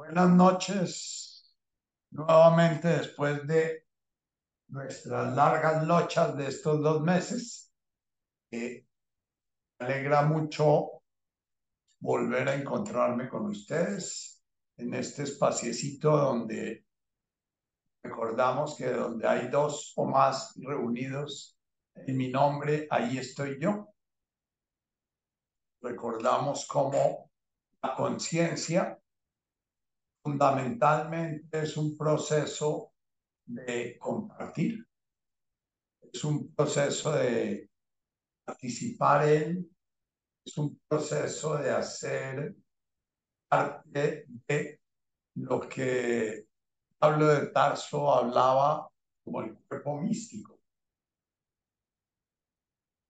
Buenas noches, nuevamente después de nuestras largas lochas de estos dos meses. me alegra mucho volver a encontrarme con ustedes en este espaciecito donde recordamos que donde hay dos o más reunidos en mi nombre, ahí estoy yo. Recordamos cómo la conciencia fundamentalmente es un proceso de compartir, es un proceso de participar en, es un proceso de hacer parte de lo que Pablo de Tarso hablaba como el cuerpo místico.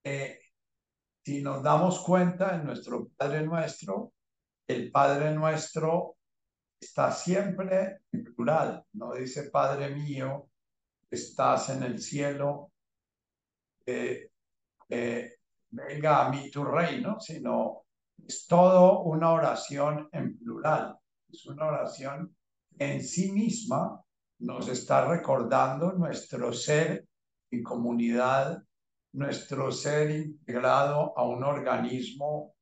Eh, si nos damos cuenta en nuestro Padre Nuestro, el Padre Nuestro está siempre en plural, no dice Padre mío, estás en el cielo, eh, eh, venga a mí tu reino, sino es todo una oración en plural, es una oración en sí misma nos está recordando nuestro ser en comunidad, nuestro ser integrado a un organismo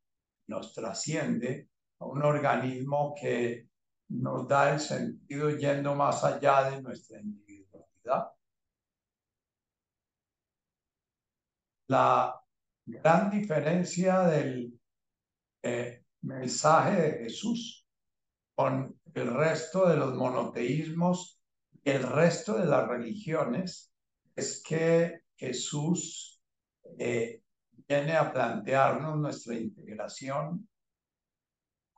nos trasciende, a un organismo que nos da el sentido yendo más allá de nuestra individualidad. La gran diferencia del eh, mensaje de Jesús con el resto de los monoteísmos y el resto de las religiones es que Jesús eh, viene a plantearnos nuestra integración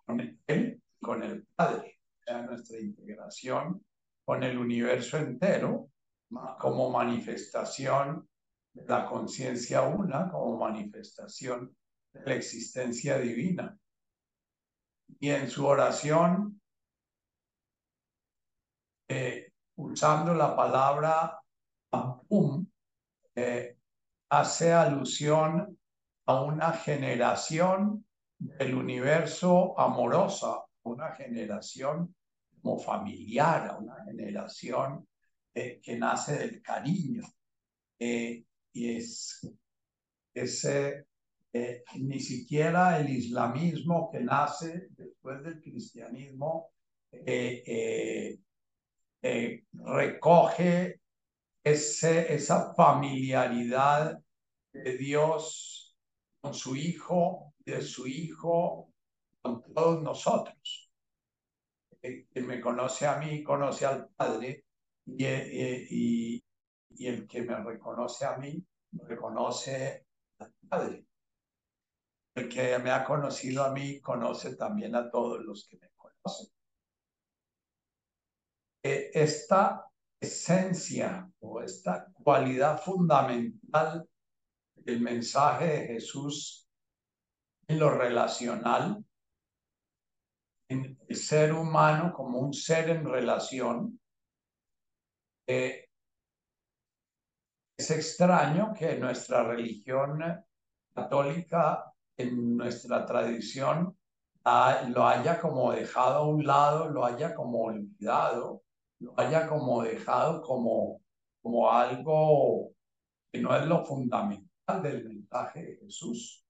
con Él, con el Padre nuestra integración con el universo entero como manifestación de la conciencia una, como manifestación de la existencia divina. Y en su oración, eh, usando la palabra eh, hace alusión a una generación del universo amorosa, una generación como familiar, a una generación eh, que nace del cariño. Eh, y es, ese eh, ni siquiera el islamismo que nace después del cristianismo recoge ese, esa familiaridad de Dios con su hijo, de su hijo con todos nosotros quien me conoce a mí conoce al Padre y, y, y, el que me reconoce a mí reconoce al Padre. El que me ha conocido a mí conoce también a todos los que me conocen. Eh, esta esencia o esta cualidad fundamental del mensaje de Jesús en lo relacional en el ser humano como un ser en relación. Eh, es extraño que nuestra religión católica, en nuestra tradición, lo haya como dejado a un lado, lo haya como olvidado, lo haya como dejado como, como algo que no es lo fundamental del mensaje de Jesús.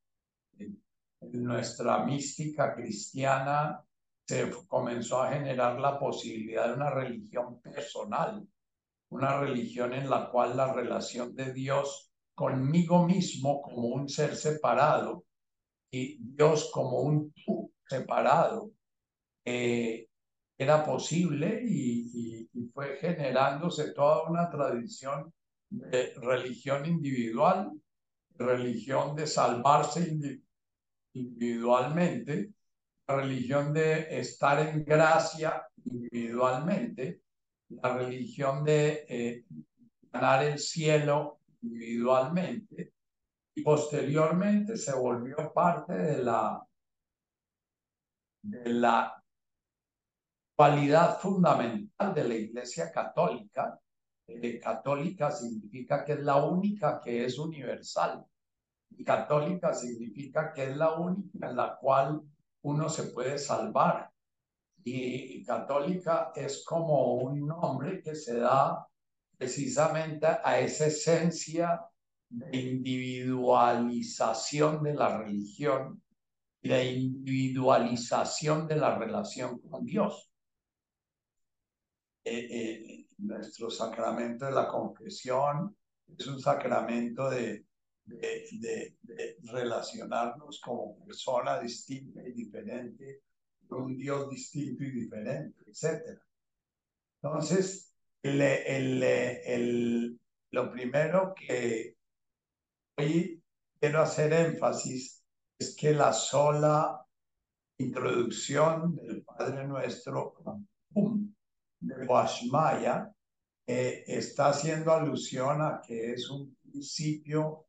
nuestra mística cristiana se comenzó a generar la posibilidad de una religión personal, una religión en la cual la relación de Dios conmigo mismo como un ser separado y Dios como un tú separado eh, era posible y, fue generándose toda una tradición de religión individual, religión de salvarse individualmente religión de estar en gracia individualmente, la religión de eh, ganar el cielo individualmente, y posteriormente se volvió parte de la, de la cualidad fundamental de la Iglesia Católica. Eh, católica significa que es la única que es universal. Y católica significa que es la única en la cual uno se puede salvar y católica es como un nombre que se da precisamente a esa esencia de individualización de la religión y de individualización de la relación con Dios. Eh, eh, nuestro sacramento de la confesión es un sacramento de, de, relacionarnos como persona distinta y diferente, un Dios distinto y diferente, etc. Entonces, el, el, el, lo primero que hoy quiero hacer énfasis es que la sola introducción del Padre Nuestro de Washmaya eh, está haciendo alusión a que es un principio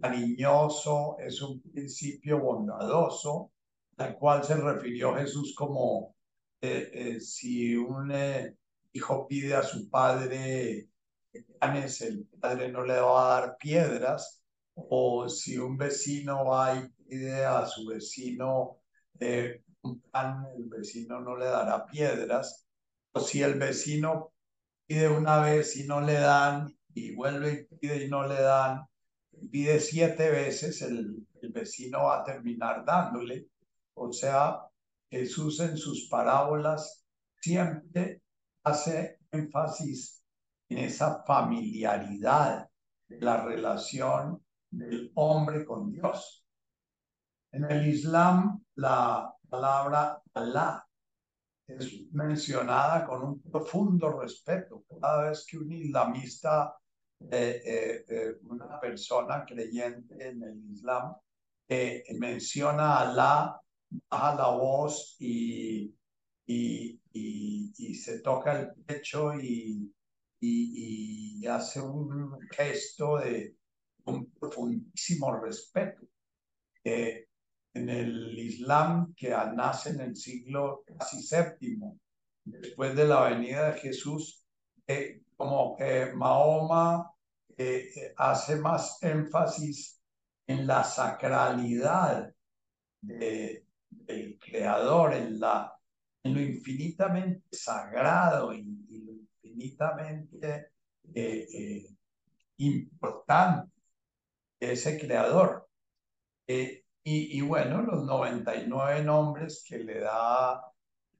cariñoso, es un principio bondadoso, al cual se refirió Jesús como eh, eh, si un hijo pide a su padre panes, el padre no le va a dar piedras, o si un vecino va y pide a su vecino un pan, el vecino no le dará piedras, o si el vecino pide una vez y no le dan, y vuelve y pide y no le dan, pide siete veces, el, el vecino va a terminar dándole. O sea, Jesús en sus parábolas siempre hace énfasis en esa familiaridad de la relación del hombre con Dios. En el Islam, la palabra Allah es mencionada con un profundo respeto. Cada vez que un islamista, eh, eh, eh, una persona creyente en el Islam, menciona a Alá, baja la voz y, y, y, se toca el pecho y, y hace un gesto de un profundísimo respeto en el Islam que nace en el siglo casi séptimo, después de la venida de Jesús, como que Mahoma eh, eh, hace más énfasis en la sacralidad del Creador, en, la, en lo infinitamente sagrado y, lo infinitamente importante de ese Creador. Y, bueno, los 99 nombres que le, da,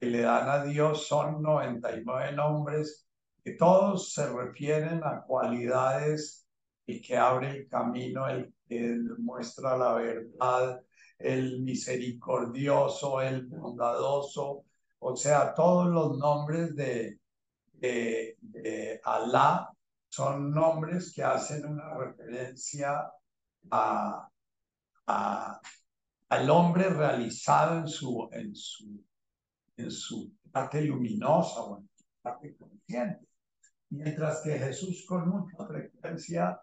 que le dan a Dios son 99 nombres que todos se refieren a cualidades, el que abre el camino, el que muestra la verdad, el misericordioso, el bondadoso, o sea, todos los nombres de, de, de Alá son nombres que hacen una referencia a, al hombre realizado en su, en su, en su parte luminosa o en su parte consciente. Mientras que Jesús con mucha frecuencia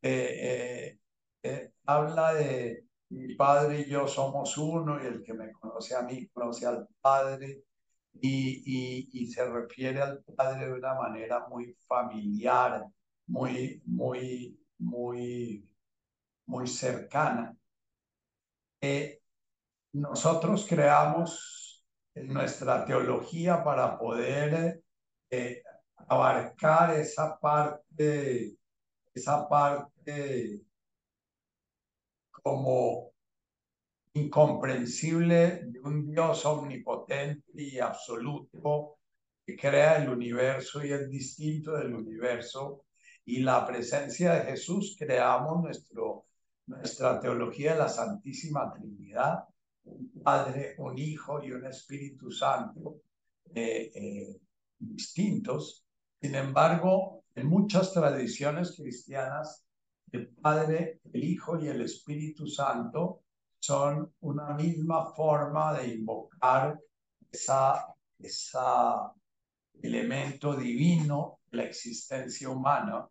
eh, eh, eh, habla de mi Padre y yo somos uno y el que me conoce a mí conoce al Padre y, y, se refiere al Padre de una manera muy familiar, muy, muy, muy, muy cercana. Nosotros creamos nuestra teología para poder eh, abarcar esa parte, esa parte como incomprensible de un Dios omnipotente y absoluto que crea el universo y es distinto del universo. Y la presencia de Jesús creamos nuestro nuestra teología de la Santísima Trinidad, un Padre, un Hijo y un Espíritu Santo eh, eh, distintos. Sin embargo, en muchas tradiciones cristianas, el Padre, el Hijo y el Espíritu Santo son una misma forma de invocar esa, esa elemento divino de la existencia humana,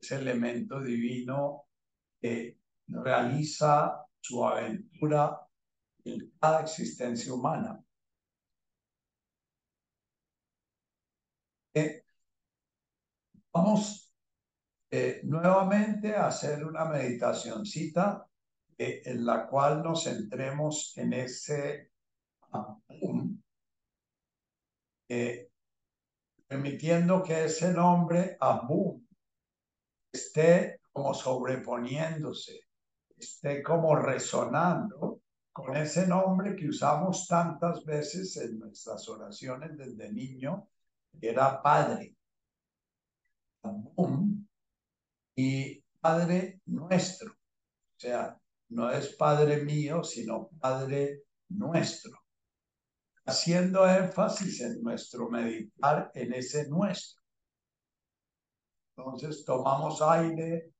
ese elemento divino que realiza su aventura en cada existencia humana. Eh, vamos eh, nuevamente a hacer una meditacióncita eh, en la cual nos centremos en ese eh, permitiendo que ese nombre Abum esté como sobreponiéndose, esté como resonando con ese nombre que usamos tantas veces en nuestras oraciones desde niño, que era Padre. Y Padre nuestro. O sea, no es Padre mío, sino Padre nuestro. Haciendo énfasis en nuestro meditar en ese nuestro. Entonces tomamos aire.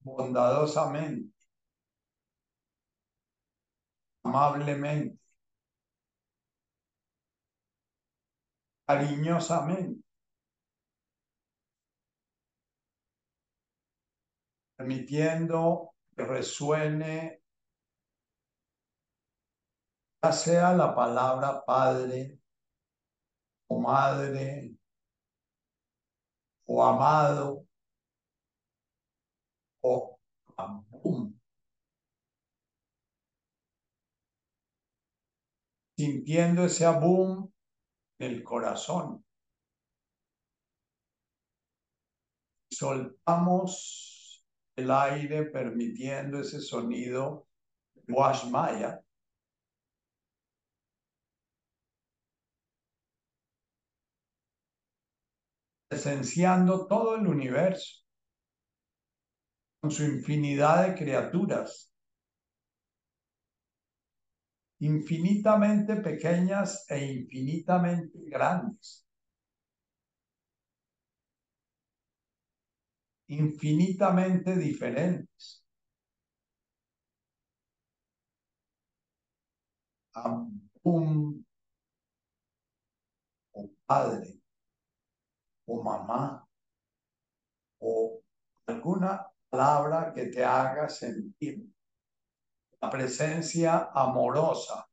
Bondadosamente. Amablemente. Cariñosamente. Permitiendo que resuene ya sea la palabra padre o madre o amado o abum. Sintiendo ese abum en el corazón. Soltamos el aire permitiendo ese sonido Washmaya esenciando todo el universo, con su infinidad de criaturas, infinitamente pequeñas e infinitamente grandes, infinitamente diferentes. un o Padre, o mamá o alguna palabra que te haga sentir la presencia amorosa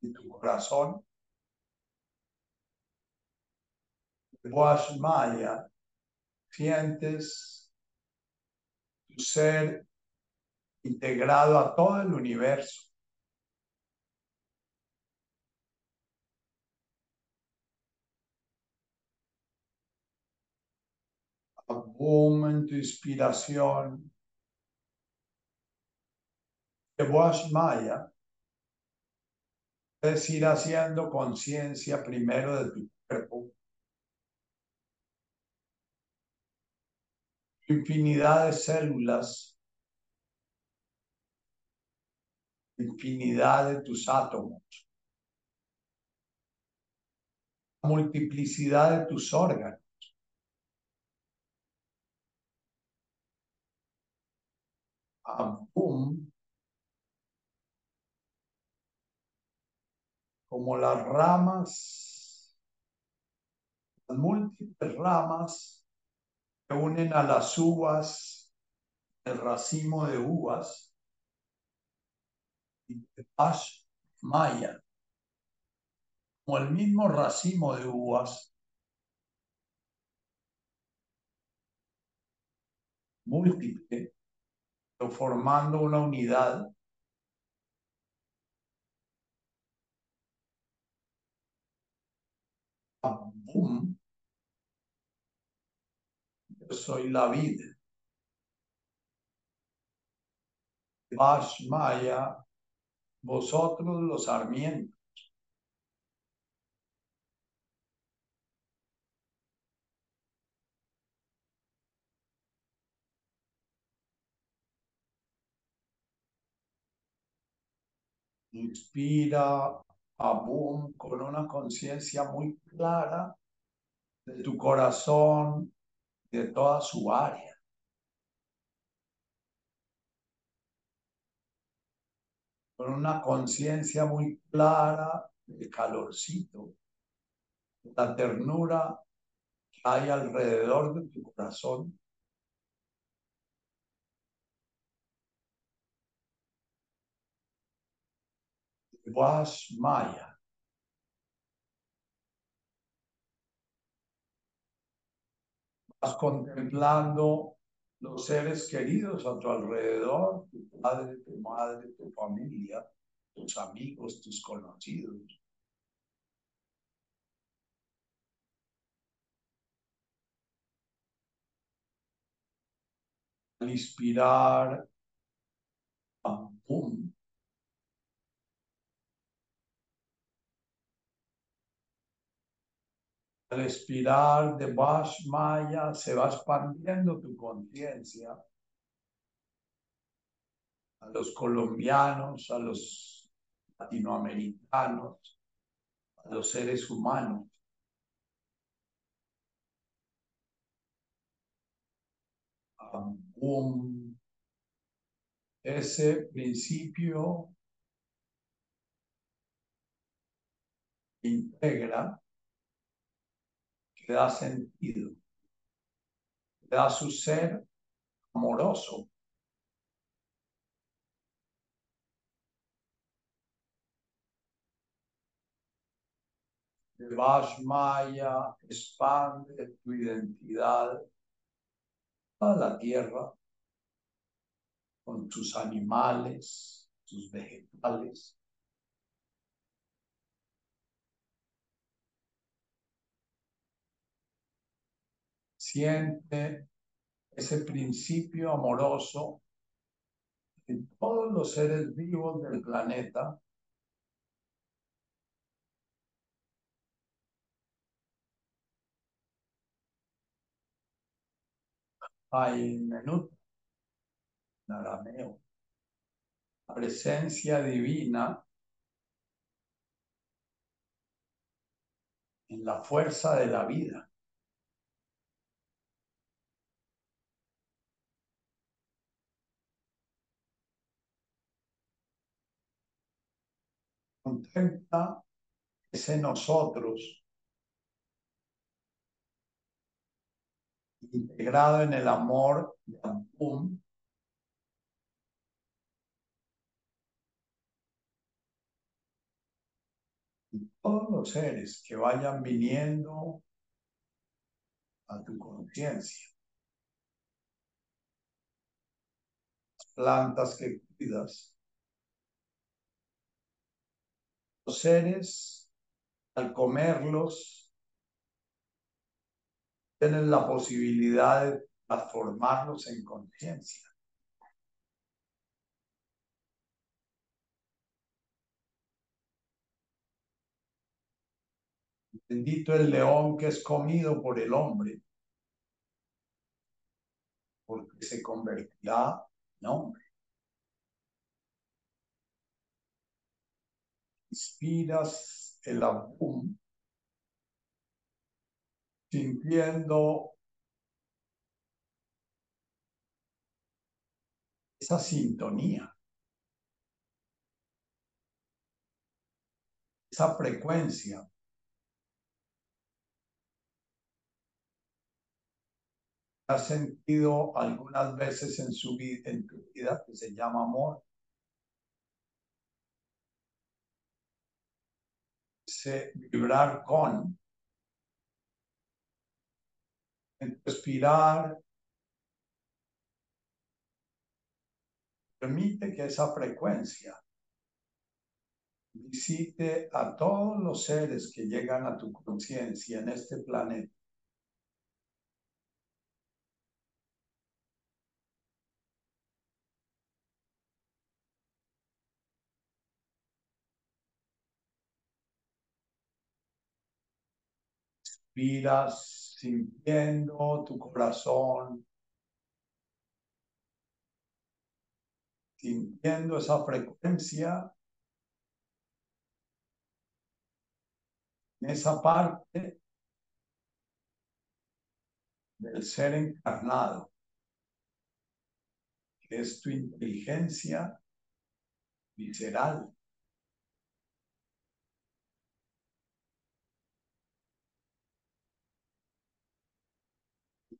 de tu corazón. Maya, sientes tu ser integrado a todo el universo. tu inspiración. Vos Maya es ir haciendo conciencia primero de tu cuerpo. Infinidad de células. Infinidad de tus átomos. Multiplicidad de tus órganos. Como las ramas, las múltiples ramas que unen a las uvas, el racimo de uvas, y paz maya, como el mismo racimo de uvas, múltiple, formando una unidad. Boom. Yo soy la vida. Maya, vosotros los sarmientos. Inspira, boom con una conciencia muy clara de tu corazón, de toda su área. Con una conciencia muy clara del calorcito, la ternura que hay alrededor de tu corazón. Vas Maya. Vas contemplando los seres queridos a tu alrededor, tu padre, tu madre, tu familia, tus amigos, tus conocidos. Al inspirar, pum, al expirar de Vash Maya se va expandiendo tu conciencia a los colombianos, a los latinoamericanos, a los seres humanos. Ese principio integra le da sentido, le da su ser amoroso. El Maya expande tu identidad a la tierra con tus animales, tus vegetales, siente ese principio amoroso en todos los seres vivos del planeta. Hay menú en arameo. La presencia divina en la fuerza de la vida. Contempla ese nosotros integrado en el amor de Ampum, y todos los seres que vayan viniendo a tu conciencia. Plantas que cuidas, los seres, al comerlos, tienen la posibilidad de transformarlos en conciencia. Bendito el león que es comido por el hombre, porque se convertirá en hombre. Inspiras el abum, sintiendo esa sintonía, esa frecuencia. ¿Has sentido algunas veces en, su en tu vida que se llama amor? Vibrar con. Respirar. Permite que esa frecuencia visite a todos los seres que llegan a tu conciencia en este planeta. Respiras sintiendo tu corazón, sintiendo esa frecuencia en esa parte del ser encarnado, que es tu inteligencia visceral.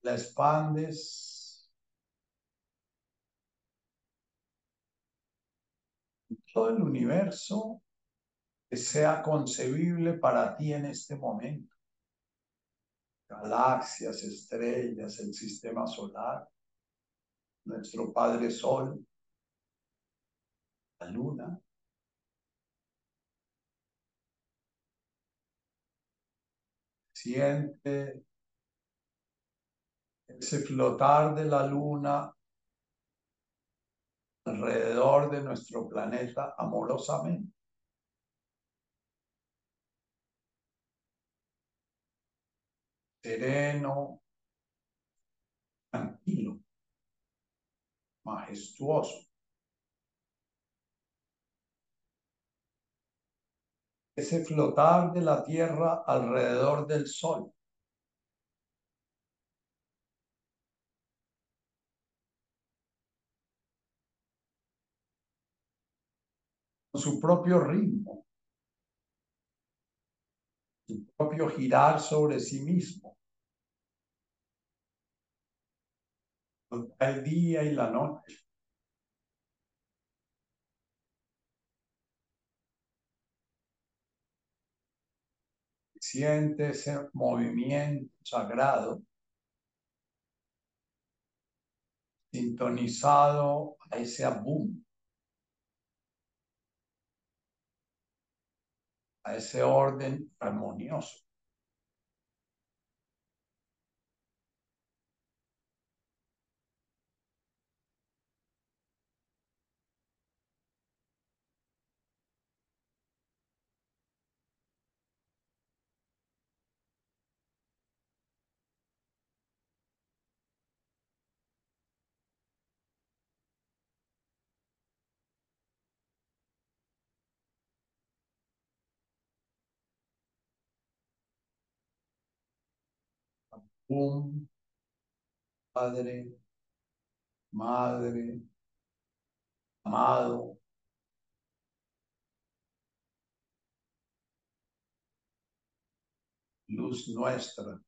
La expandes. Todo el universo que sea concebible para ti en este momento. Galaxias, estrellas, el sistema solar. nuestro Padre Sol, la luna. Siente ese flotar de la luna alrededor de nuestro planeta amorosamente. Sereno, tranquilo, majestuoso. Ese flotar de la Tierra alrededor del Sol. Su propio ritmo, su propio girar sobre sí mismo. El día y la noche. Siente ese movimiento sagrado sintonizado a ese abum a ese orden armonioso. Un padre, madre, amado, luz nuestra,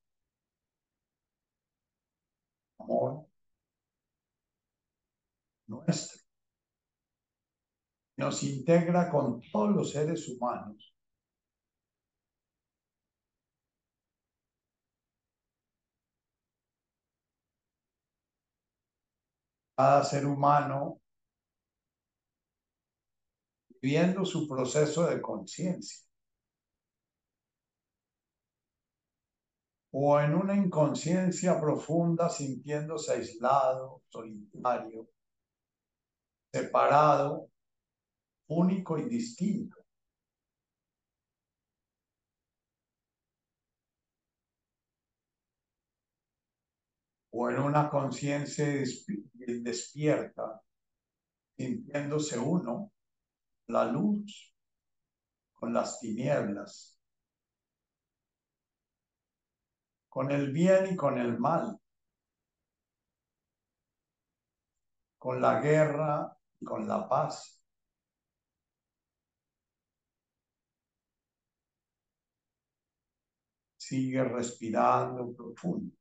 amor nuestro. Nos integra con todos los seres humanos cada ser humano viviendo su proceso de conciencia. O en una inconsciencia profunda sintiéndose aislado, solitario, separado, único y distinto. o en una conciencia despierta, sintiéndose uno, la luz con las tinieblas, con el bien y con el mal, con la guerra y con la paz. Sigue respirando profundo.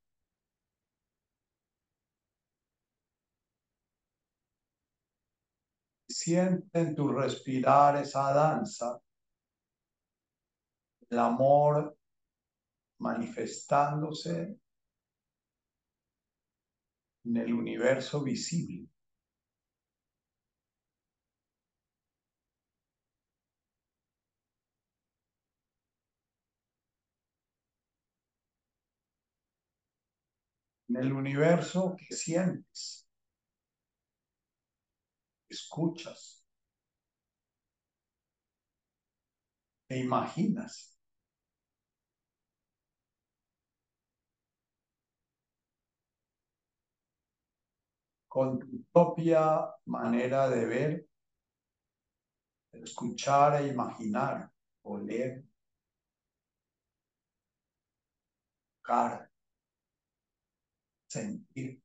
Siente en tu respirar esa danza, el amor manifestándose en el universo visible. En el universo que sientes escuchas, e imaginas. con tu propia manera de ver, escuchar e imaginar, oler, tocar, sentir.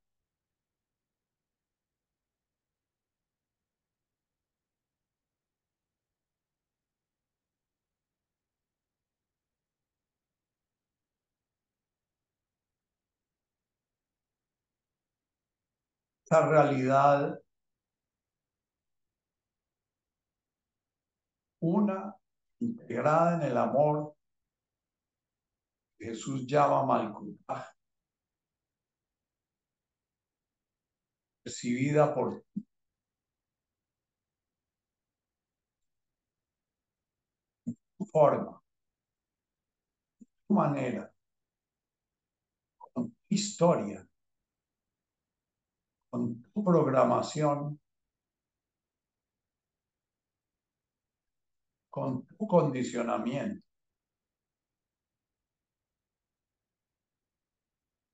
Esta realidad una integrada en el amor Jesús llama Malkutaj. percibida por tu forma, tu manera, historia, con tu programación, con tu condicionamiento.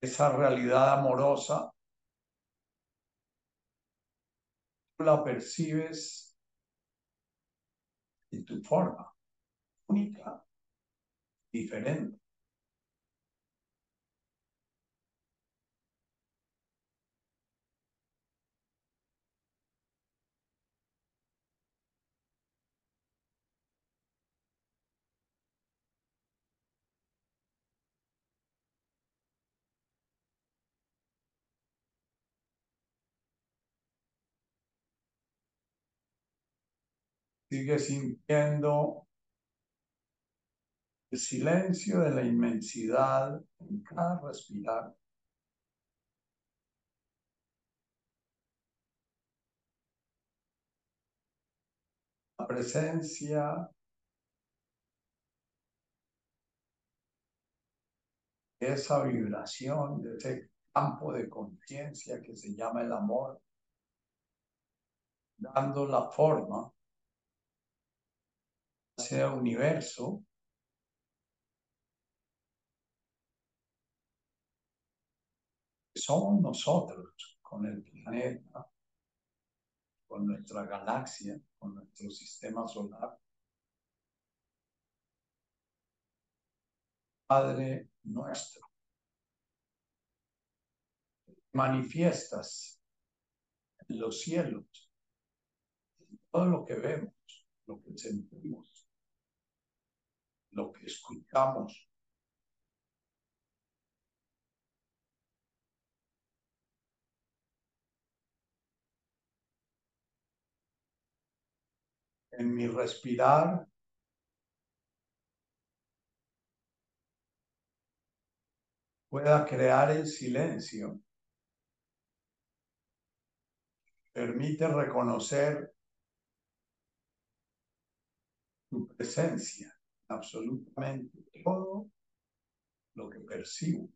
Esa realidad amorosa, la percibes en tu forma única, diferente. Sigue sintiendo el silencio de la inmensidad en cada respirar. La presencia de esa vibración, de ese campo de conciencia que se llama el amor, dando la forma sea universo somos nosotros con el planeta, con nuestra galaxia, con nuestro sistema solar. Padre nuestro, manifiestas en los cielos, todo lo que vemos, lo que sentimos, lo que escuchamos, en mi respirar. pueda crear el silencio. Permite reconocer tu presencia, absolutamente todo lo que percibo.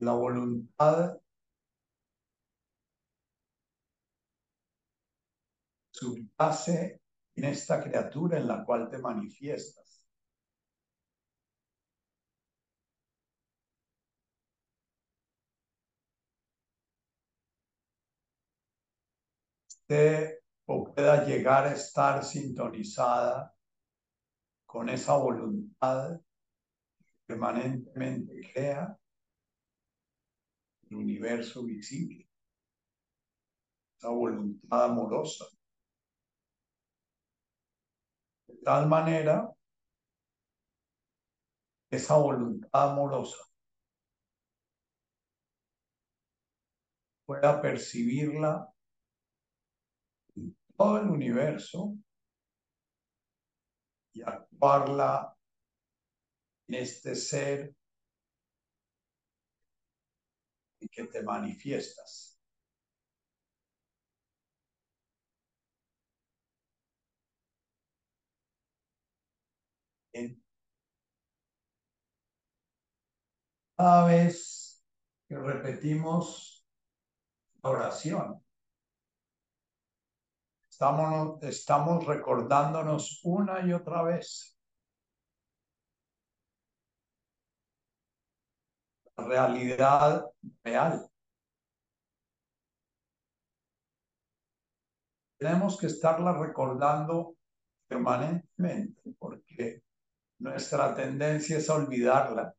la voluntad subyace en esta criatura en la cual te manifiestas. O pueda llegar a estar sintonizada con esa voluntad permanentemente crea el universo visible, esa voluntad amorosa. De tal manera, esa voluntad amorosa pueda percibirla todo el universo y actuarla en este ser que te manifiestas. cada vez que repetimos oración, estamos, recordándonos una y otra vez realidad real. Tenemos que estarla recordando permanentemente porque nuestra tendencia es olvidarla.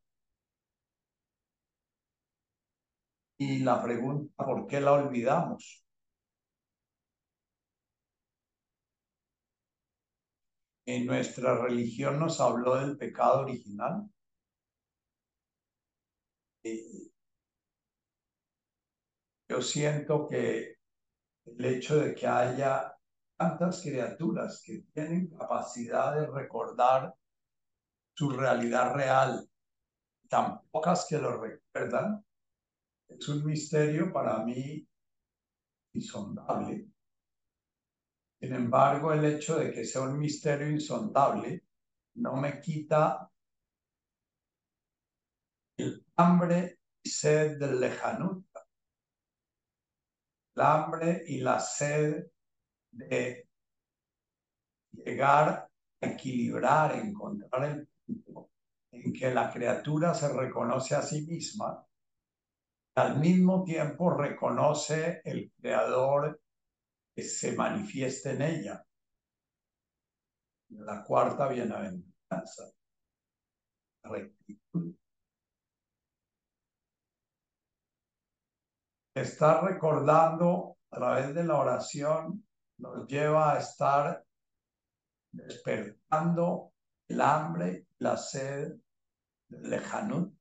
Y la pregunta, ¿por qué la olvidamos? En nuestra religión nos habló del pecado original. yo siento que el hecho de que haya tantas criaturas que tienen capacidad de recordar su realidad real, tan pocas que lo recuerdan, es un misterio para mí insondable. Sin embargo, el hecho de que sea un misterio insondable no me quita el hambre y sed del lejanut, el hambre y la sed de llegar a equilibrar, encontrar el punto en que la criatura se reconoce a sí misma, al mismo tiempo reconoce el creador se manifiesta en ella. La cuarta bienaventuranza, rectitud. Estar recordando a través de la oración nos lleva a estar despertando el hambre, la sed, el lejanut.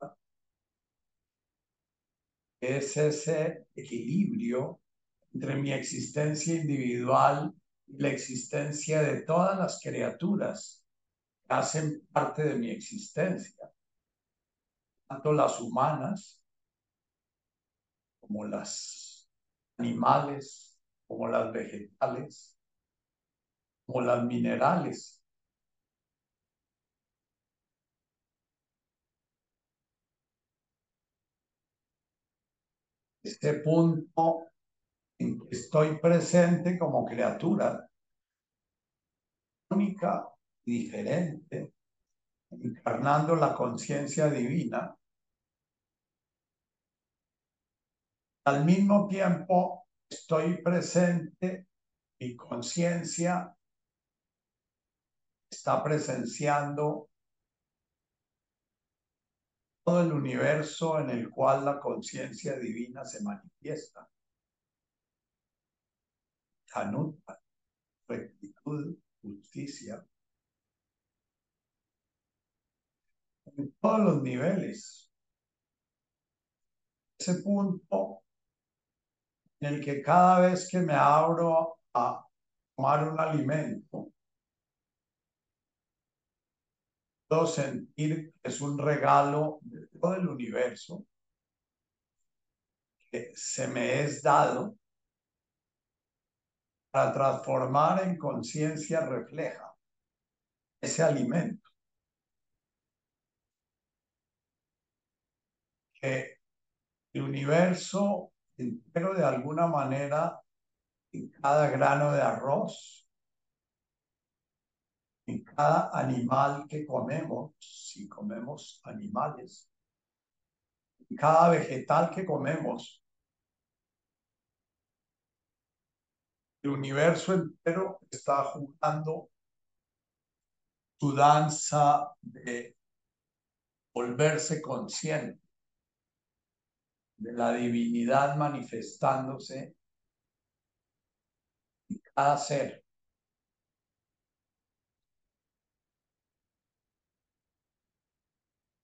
Es ese equilibrio entre mi existencia individual y la existencia de todas las criaturas que hacen parte de mi existencia, tanto las humanas como las animales, como las vegetales, como las minerales. Este punto estoy presente como criatura única diferente, encarnando la conciencia divina. Al mismo tiempo, estoy presente, mi conciencia está presenciando todo el universo en el cual la conciencia divina se manifiesta. Hanuta, rectitud, justicia. En todos los niveles. Ese punto en el que cada vez que me abro a tomar un alimento, puedo sentir es un regalo de todo el universo que se me es dado para transformar en conciencia refleja ese alimento. Que el universo entero de alguna manera, en cada grano de arroz, en cada animal que comemos, si comemos animales, en cada vegetal que comemos, el universo entero está jugando su danza de volverse consciente de la divinidad manifestándose en cada ser.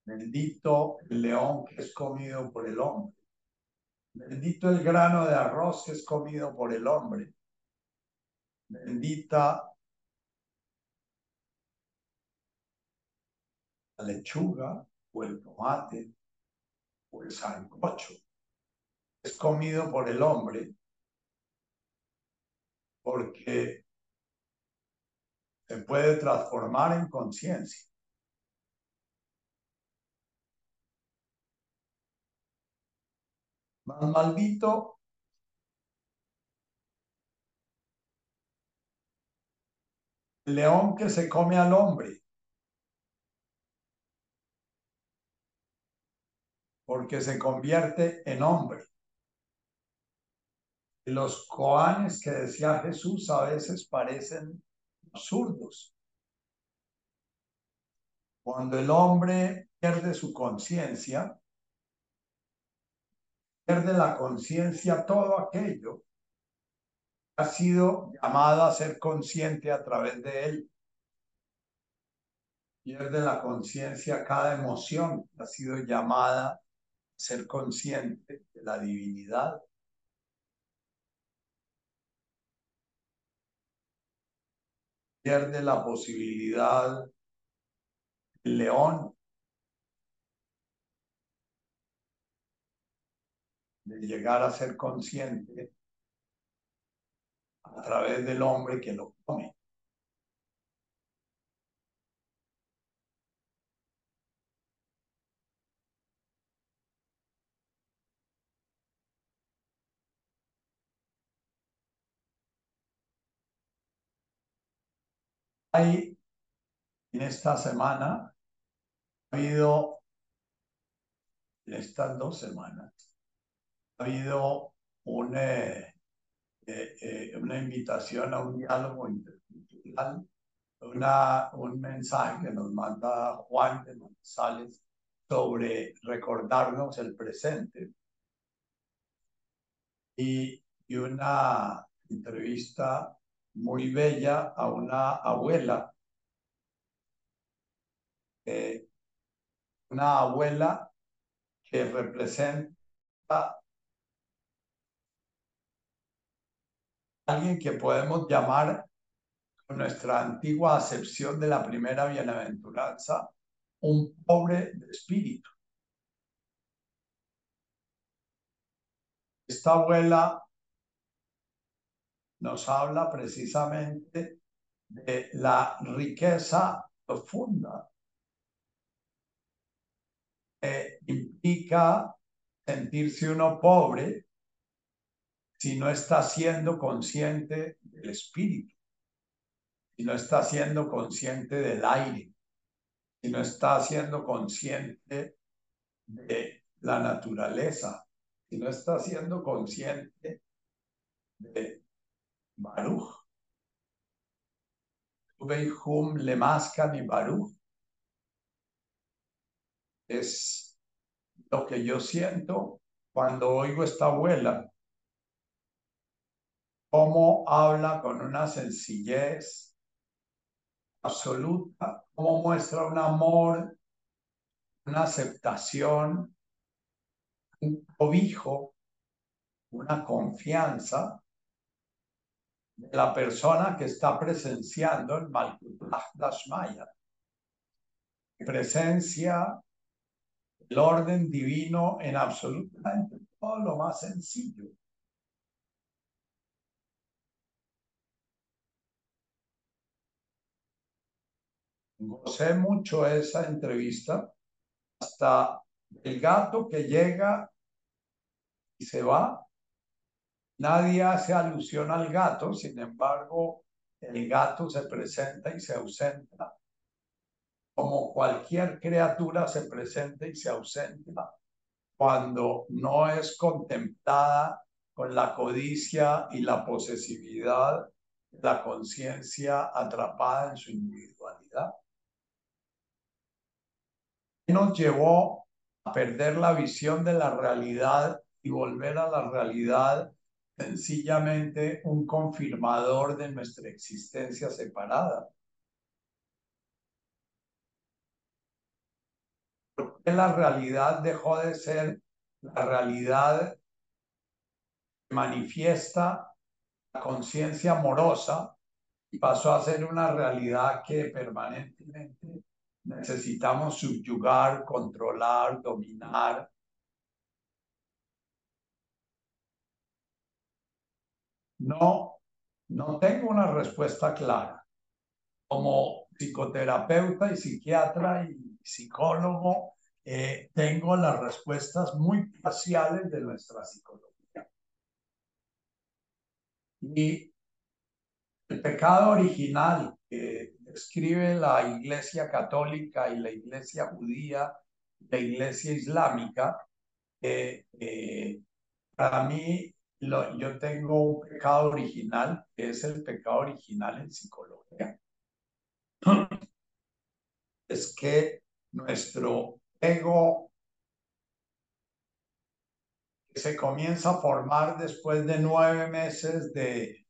Bendito el león que es comido por el hombre. Bendito el grano de arroz que es comido por el hombre bendita la lechuga o el tomate o el sancocho es comido por el hombre porque se puede transformar en conciencia. Más maldito león que se come al hombre. Porque se convierte en hombre. Los coanes que decía Jesús a veces parecen absurdos. Cuando el hombre pierde su conciencia, pierde la conciencia todo aquello ha sido llamada a ser consciente a través de él. Pierde la conciencia cada emoción, ha sido llamada a ser consciente de la divinidad. Pierde la posibilidad el león de llegar a ser consciente a través del hombre que lo come. Hay en esta semana, ha habido, en estas dos semanas, ha habido un, eh, eh, eh, una invitación a un diálogo intercultural, una, un mensaje que nos manda Juan de González sobre recordarnos el presente. Y, y una entrevista muy bella a una abuela, una abuela que representa alguien que podemos llamar con nuestra antigua acepción de la primera bienaventuranza, un pobre de espíritu. Esta abuela nos habla precisamente de la riqueza profunda que implica sentirse uno pobre si no está siendo consciente del espíritu, si no está siendo consciente del aire, si no está siendo consciente de la naturaleza, si no está siendo consciente de Baruch. Le Baruch. Es lo que yo siento cuando oigo esta abuela cómo habla con una sencillez absoluta, cómo muestra un amor, una aceptación, un cobijo, una confianza de la persona que está presenciando el Malkut Dashmaya. Presencia el orden divino en absolutamente todo lo más sencillo. Gocé mucho esa entrevista hasta el gato que llega y se va Nadie hace alusión al gato, sin embargo, el gato se presenta y se ausenta, como cualquier criatura se presenta y se ausenta cuando no es contemplada con la codicia y la posesividad, la conciencia atrapada en su individualidad. Nos llevó a perder la visión de la realidad y volver a la realidad sencillamente un confirmador de nuestra existencia separada. Porque la realidad dejó de ser la realidad que manifiesta la conciencia amorosa y pasó a ser una realidad que permanentemente necesitamos subyugar, controlar, dominar, No, no tengo una respuesta clara. Como psicoterapeuta y psiquiatra y psicólogo, eh, tengo las respuestas muy parciales de nuestra psicología. Y el pecado original que describe la Iglesia Católica y la Iglesia Judía, la Iglesia Islámica, eh, para mí yo tengo un pecado original, que es el pecado original en psicología. Es que nuestro ego se comienza a formar después de nueve meses de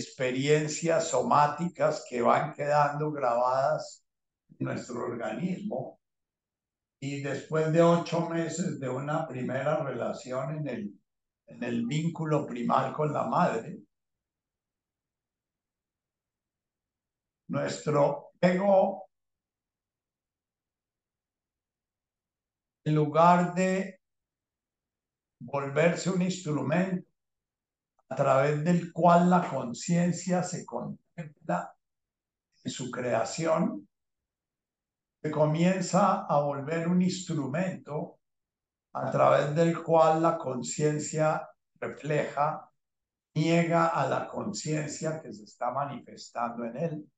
experiencias somáticas que van quedando grabadas en nuestro organismo. Y después de ocho meses de una primera relación en el en el vínculo primal con la madre, Nuestro ego, en lugar de volverse un instrumento a través del cual la conciencia se contempla en su creación, se comienza a volver un instrumento a través del cual la conciencia refleja, niega a la conciencia que se está manifestando en él.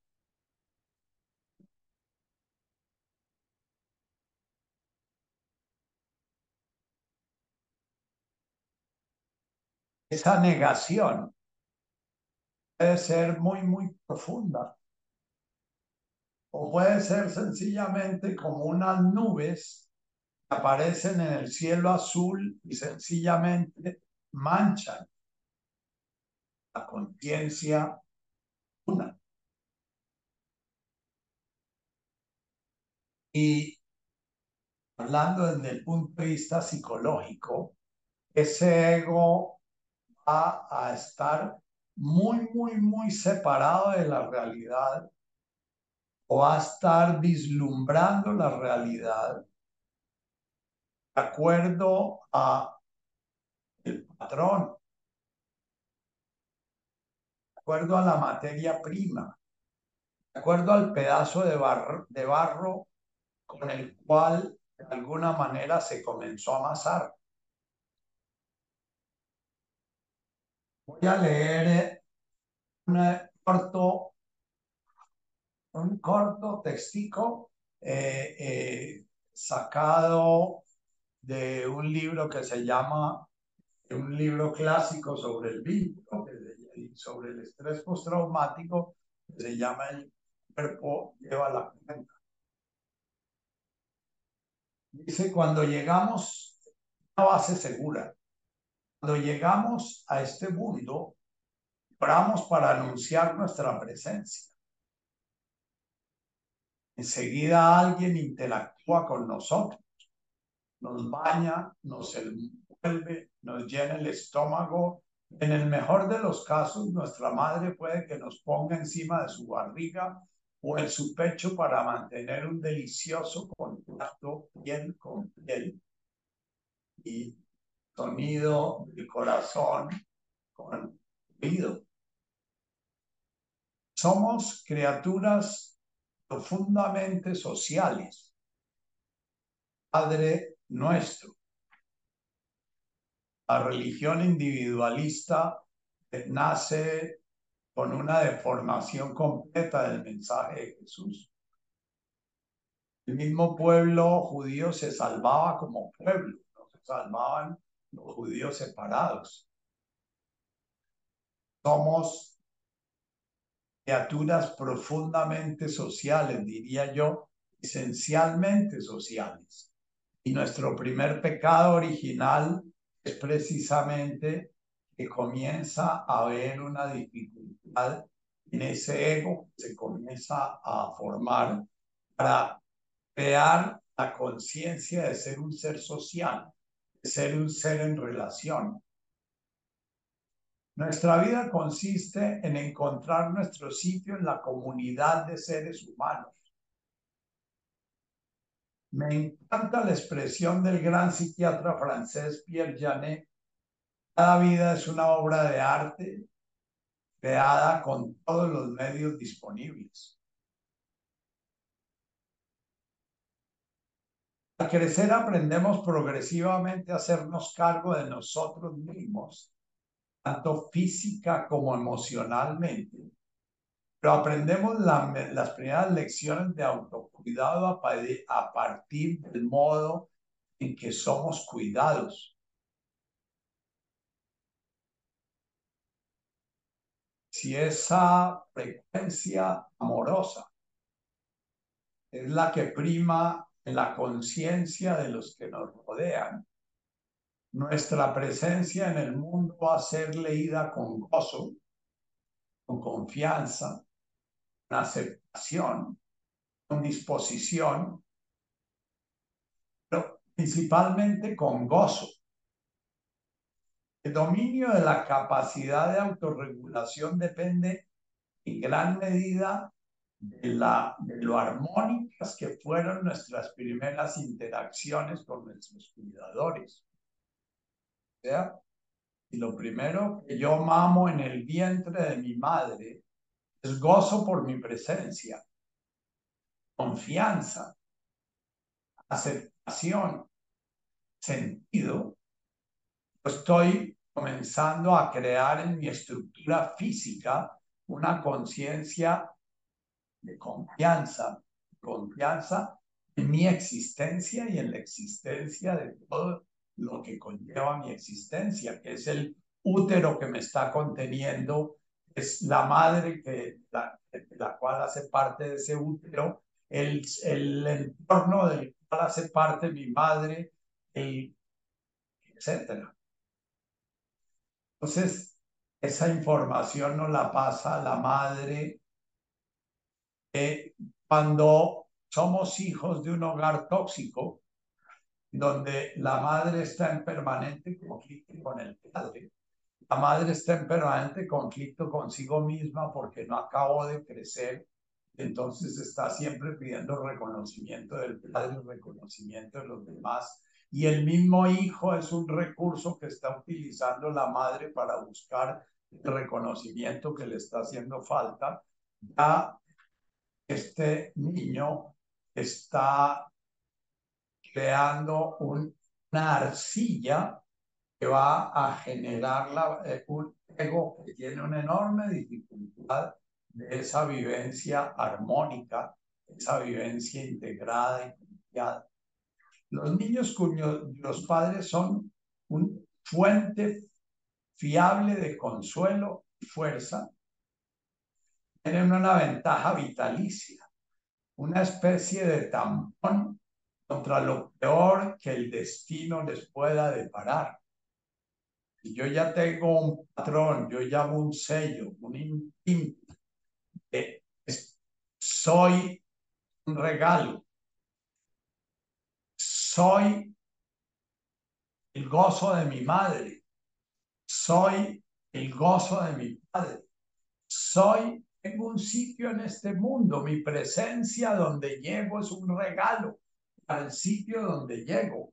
Esa negación puede ser muy, muy profunda o puede ser sencillamente como unas nubes que aparecen en el cielo azul y sencillamente manchan la conciencia una. Y hablando desde el punto de vista psicológico, ese ego va a estar muy, muy, muy separado de la realidad o va a estar vislumbrando la realidad de acuerdo a el patrón, de acuerdo a la materia prima, de acuerdo al pedazo de barro, de barro con el cual de alguna manera se comenzó a amasar. Voy a leer un corto, un corto textico eh, eh, sacado de un libro que se llama, un libro clásico sobre el vínculo, sobre el estrés postraumático, que se llama El cuerpo lleva la cuenta. Dice, cuando llegamos a una base segura, cuando llegamos a este mundo, oramos para anunciar nuestra presencia. Enseguida alguien interactúa con nosotros, nos baña, nos envuelve, nos llena el estómago. En el mejor de los casos, nuestra madre puede que nos ponga encima de su barriga o en su pecho para mantener un delicioso contacto piel con piel. Y sonido del corazón con oído. Somos criaturas profundamente sociales. Padre nuestro. La religión individualista nace con una deformación completa del mensaje de Jesús. El mismo pueblo judío se salvaba como pueblo, no se salvaban los judíos separados. Somos criaturas profundamente sociales, diría yo, esencialmente sociales. Y nuestro primer pecado original es precisamente que comienza a haber una dificultad en ese ego que se comienza a formar para crear la conciencia de ser un ser social ser un ser en relación. Nuestra vida consiste en encontrar nuestro sitio en la comunidad de seres humanos. Me encanta la expresión del gran psiquiatra francés Pierre Janet. Cada vida es una obra de arte creada con todos los medios disponibles. Crecer aprendemos progresivamente a hacernos cargo de nosotros mismos, tanto física como emocionalmente. Pero aprendemos las primeras lecciones de autocuidado a, a partir del modo en que somos cuidados. Si esa frecuencia amorosa es la que prima en la conciencia de los que nos rodean. Nuestra presencia en el mundo va a ser leída con gozo, con confianza, con aceptación, con disposición, pero principalmente con gozo. El dominio de la capacidad de autorregulación depende en gran medida de, la, de lo armónicas que fueron nuestras primeras interacciones con nuestros cuidadores. O sea, y lo primero que yo mamo en el vientre de mi madre es gozo por mi presencia, confianza, aceptación, sentido. Estoy comenzando a crear en mi estructura física una conciencia de confianza, confianza en mi existencia y en la existencia de todo lo que conlleva mi existencia, que es el útero que me está conteniendo, es la madre que la, la cual hace parte de ese útero, el, el entorno del cual hace parte mi madre, el, etcétera. Entonces, esa información nos la pasa la madre cuando somos hijos de un hogar tóxico, donde la madre está en permanente conflicto con el padre, la madre está en permanente conflicto consigo misma porque no acabó de crecer, entonces está siempre pidiendo reconocimiento del padre, reconocimiento de los demás, y el mismo hijo es un recurso que está utilizando la madre para buscar el reconocimiento que le está haciendo falta. Ya este niño está creando una arcilla que va a generar eh, un ego que tiene una enorme dificultad de esa vivencia armónica, esa vivencia integrada y confiada. Los niños cuyos padres son un fuente fiable de consuelo y fuerza, tienen una ventaja vitalicia, una especie de tampón contra lo peor que el destino les pueda deparar. Yo ya tengo un patrón, yo llamo un sello, un instinto. soy un regalo, soy el gozo de mi madre. Soy el gozo de mi padre. Soy, tengo un sitio en este mundo. Mi presencia donde llego es un regalo el sitio donde llego.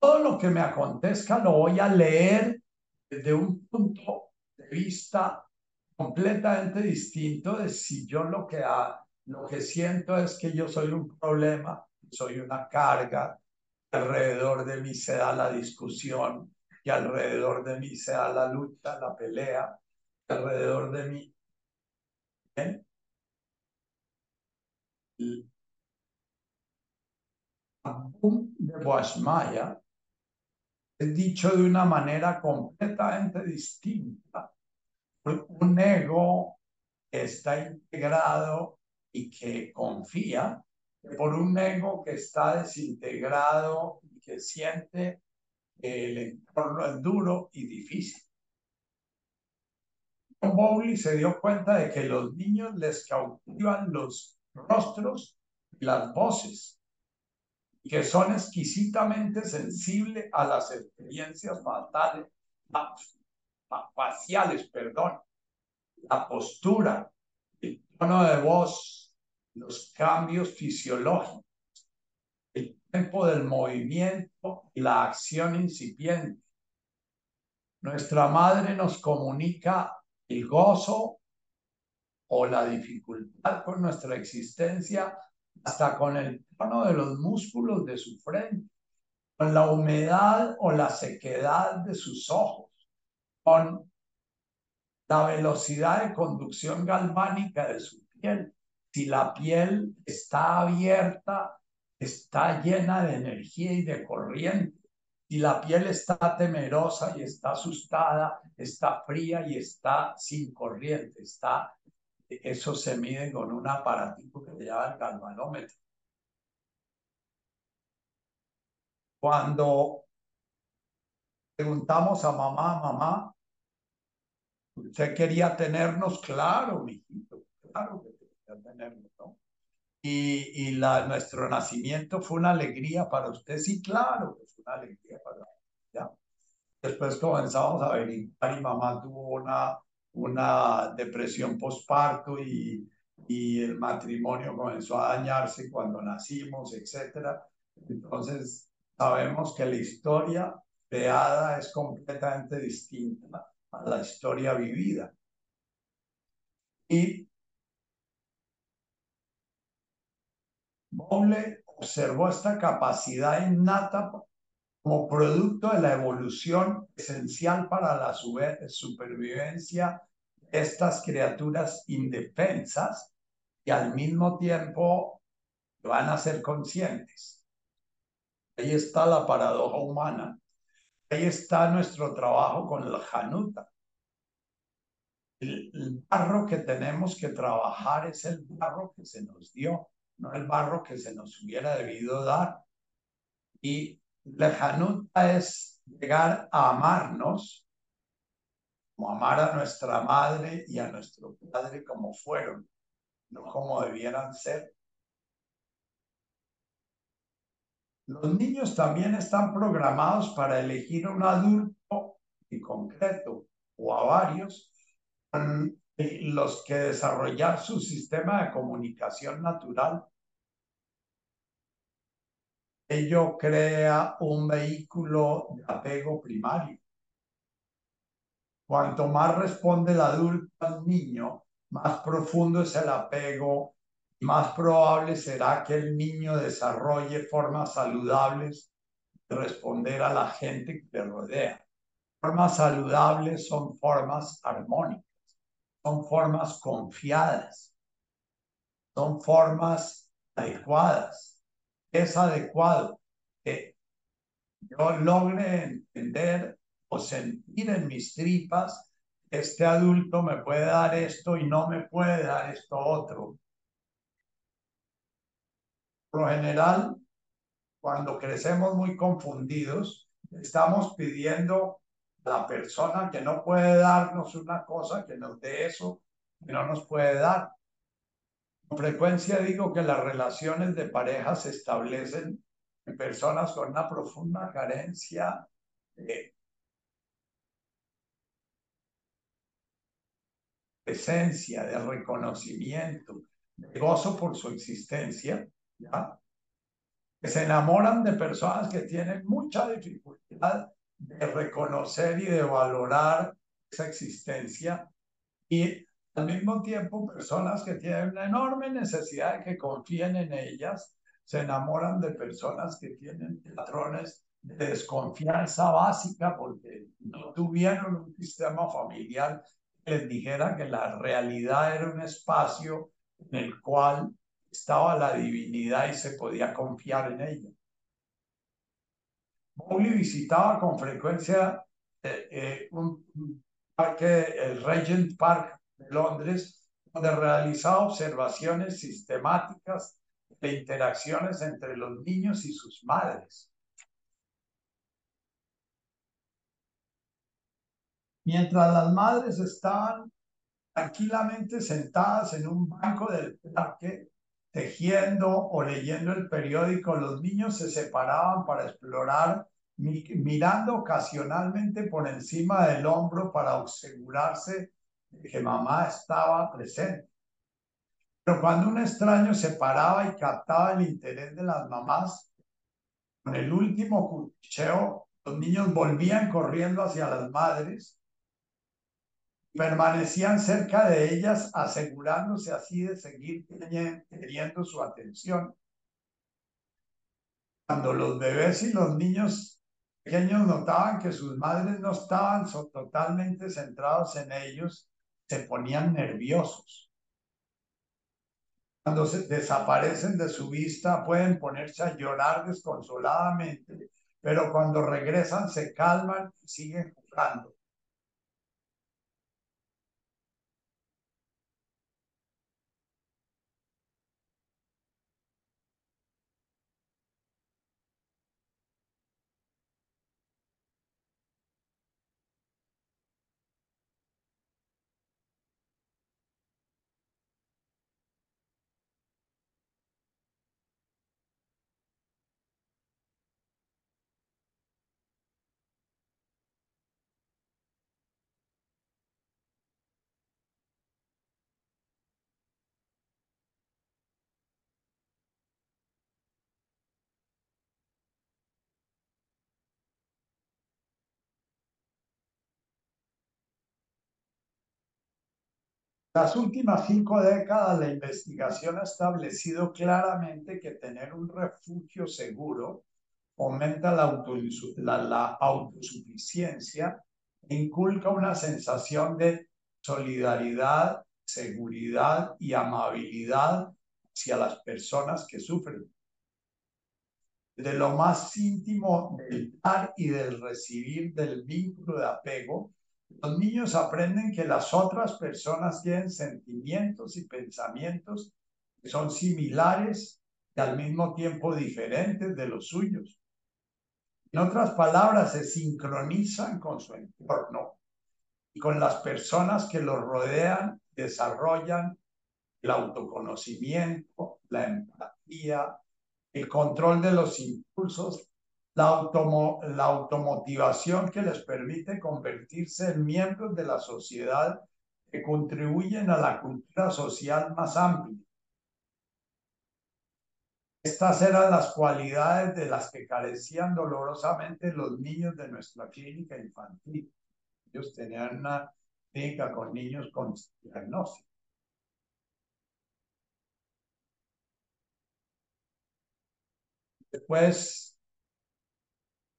Todo lo que me acontezca lo voy a leer desde un punto de vista completamente distinto de si yo lo que, lo que siento es que yo soy un problema soy una carga, alrededor de mí se da la discusión, y alrededor de mí se da la lucha, la pelea, alrededor de mí. ¿Bien? de Boasmaya es dicho de una manera completamente distinta. Un ego que está integrado y que confía por un ego que está desintegrado y que siente que el entorno es duro y difícil. Bowley se dio cuenta de que los niños les cautivan los rostros y las voces, que son exquisitamente sensibles a las experiencias fatales, faciales, perdón, la postura, el tono de voz, los cambios fisiológicos, el tiempo del movimiento y la acción incipiente. Nuestra madre nos comunica el gozo o la dificultad con nuestra existencia hasta con el tono de los músculos de su frente, con la humedad o la sequedad de sus ojos, con la velocidad de conducción galvánica de su piel, si la piel está abierta, está llena de energía y de corriente. Si la piel está temerosa y está asustada, está fría y está sin corriente, está, eso se mide con un aparatito que se llama el galvanómetro. Cuando preguntamos a mamá, mamá, usted quería tenernos claro, mijito, claro que y, y la, nuestro nacimiento fue una alegría para usted, sí, claro una alegría. Después comenzamos a averiguar y mamá tuvo una, una depresión postparto y, y el matrimonio comenzó a dañarse cuando nacimos, etc. Entonces, sabemos que la historia creada es completamente distinta a la historia vivida. Y Bowley observó esta capacidad innata como producto de la evolución esencial para la supervivencia de estas criaturas indefensas y al mismo tiempo van a ser conscientes. Ahí está la paradoja humana. Ahí está nuestro trabajo con el Hanuta. El, barro que tenemos que trabajar es el barro que se nos dio, no el barro que se nos hubiera debido dar. Y la es llegar a amarnos, como amar a nuestra madre y a nuestro padre como fueron, no como debieran ser. Los niños también están programados para elegir un adulto en concreto o a varios los que desarrollar su sistema de comunicación natural. Ello crea un vehículo de apego primario. Cuanto más responde el adulto al niño, más profundo es el apego más probable será que el niño desarrolle formas saludables de responder a la gente que le rodea. Formas saludables son formas armónicas, son formas confiadas, son formas adecuadas. Es adecuado que yo logre entender o sentir en mis tripas este adulto me puede dar esto y no me puede dar esto otro por lo general, cuando crecemos muy confundidos, estamos pidiendo a la persona que no puede darnos una cosa, que nos dé eso, que no nos puede dar. Con frecuencia digo que las relaciones de pareja se establecen en personas con una profunda carencia de presencia, de reconocimiento, de gozo por su existencia, que se enamoran de personas que tienen mucha dificultad de reconocer y de valorar esa existencia y al mismo tiempo personas que tienen una enorme necesidad de que confíen en ellas se enamoran de personas que tienen patrones de desconfianza básica porque no tuvieron un sistema familiar que les dijera que la realidad era un espacio en el cual estaba la divinidad y se podía confiar en ella. Bowley visitaba con frecuencia eh, eh, un parque, el Regent Park de Londres, donde realizaba observaciones sistemáticas de interacciones entre los niños y sus madres. Mientras las madres estaban tranquilamente sentadas en un banco del parque, tejiendo o leyendo el periódico, los niños se separaban para explorar, mirando ocasionalmente por encima del hombro para asegurarse que mamá estaba presente. Pero cuando un extraño se paraba y captaba el interés de las mamás, con el último cuchillo, los niños volvían corriendo hacia las madres permanecían cerca de ellas, asegurándose así de seguir teniendo su atención. Cuando los bebés y los niños pequeños notaban que sus madres no estaban totalmente centrados en ellos, se ponían nerviosos. Cuando se desaparecen de su vista, pueden ponerse a llorar desconsoladamente, pero cuando regresan se calman y siguen jugando. Las últimas cinco décadas la investigación ha establecido claramente que tener un refugio seguro aumenta la, la autosuficiencia e inculca una sensación de solidaridad, seguridad y amabilidad hacia las personas que sufren. De lo más íntimo del dar y del recibir del vínculo de apego, los niños aprenden que las otras personas tienen sentimientos y pensamientos que son similares y al mismo tiempo diferentes de los suyos. En otras palabras, se sincronizan con su entorno y con las personas que los rodean, desarrollan el autoconocimiento, la empatía, el control de los impulsos, la, la automotivación que les permite convertirse en miembros de la sociedad que contribuyen a la cultura social más amplia. Estas eran las cualidades de las que carecían dolorosamente los niños de nuestra clínica infantil. Ellos tenían una clínica con niños con diagnóstico. Después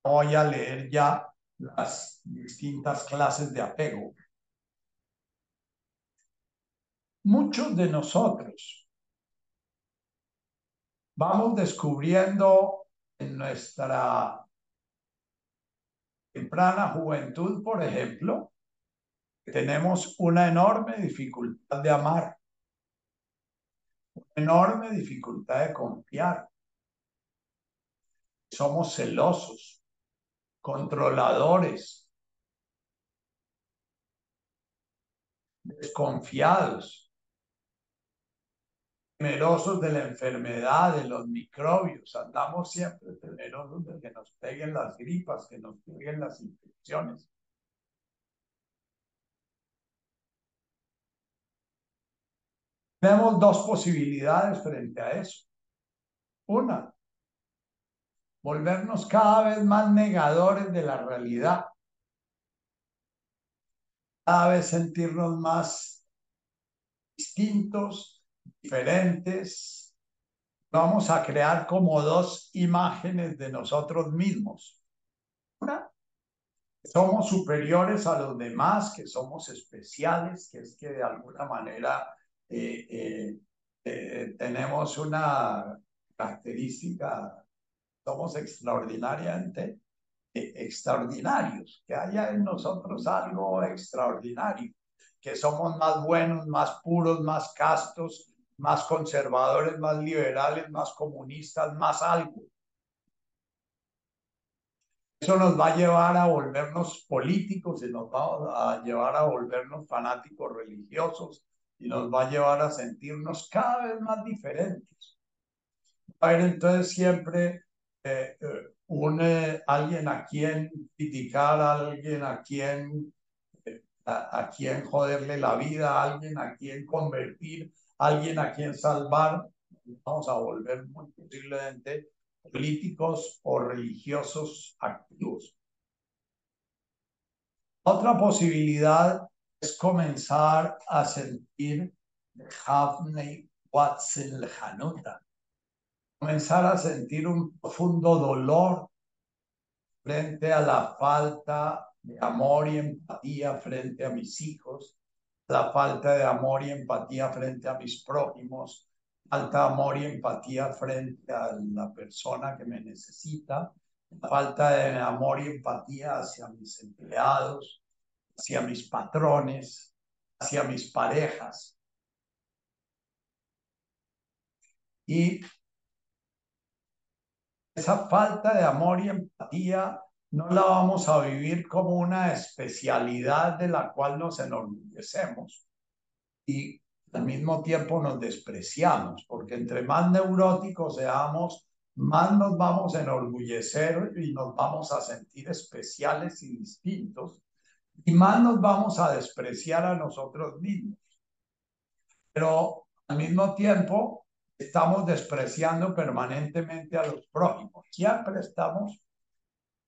voy a leer ya las distintas clases de apego. Muchos de nosotros vamos descubriendo en nuestra temprana juventud, por ejemplo, que tenemos una enorme dificultad de amar, una enorme dificultad de confiar. Somos celosos, controladores, desconfiados temerosos de la enfermedad, de los microbios, andamos siempre temerosos de que nos peguen las gripas, que nos peguen las infecciones. Tenemos dos posibilidades frente a eso. Una, volvernos cada vez más negadores de la realidad. Cada vez sentirnos más distintos, diferentes, vamos a crear como dos imágenes de nosotros mismos. Una, somos superiores a los demás, que somos especiales, que es que de alguna manera eh, eh, eh, tenemos una característica, somos extraordinariamente extraordinarios, que haya en nosotros algo extraordinario, que somos más buenos, más puros, más castos, más conservadores, más liberales, más comunistas, más algo. Eso nos va a llevar a volvernos políticos y nos va a llevar a volvernos fanáticos religiosos y nos va a llevar a sentirnos cada vez más diferentes. A haber entonces siempre eh, eh, un, eh, alguien a quien criticar, alguien a quien, a, a quien joderle la vida, alguien a quien convertir, alguien a quien salvar, vamos a volver muy posiblemente políticos o religiosos activos. Otra posibilidad es comenzar a sentir Havney Watson lejanuta, comenzar a sentir un profundo dolor frente a la falta de amor y empatía frente a mis hijos, la falta de amor y empatía frente a mis prójimos, falta de amor y empatía frente a la persona que me necesita, falta de amor y empatía hacia mis empleados, hacia mis patrones, hacia mis parejas. Y esa falta de amor y empatía no la vamos a vivir como una especialidad de la cual nos enorgullecemos y al mismo tiempo nos despreciamos, porque entre más neuróticos seamos, más nos vamos a enorgullecer y nos vamos a sentir especiales y distintos, y más nos vamos a despreciar a nosotros mismos. Pero al mismo tiempo estamos despreciando permanentemente a los prójimos. Siempre estamos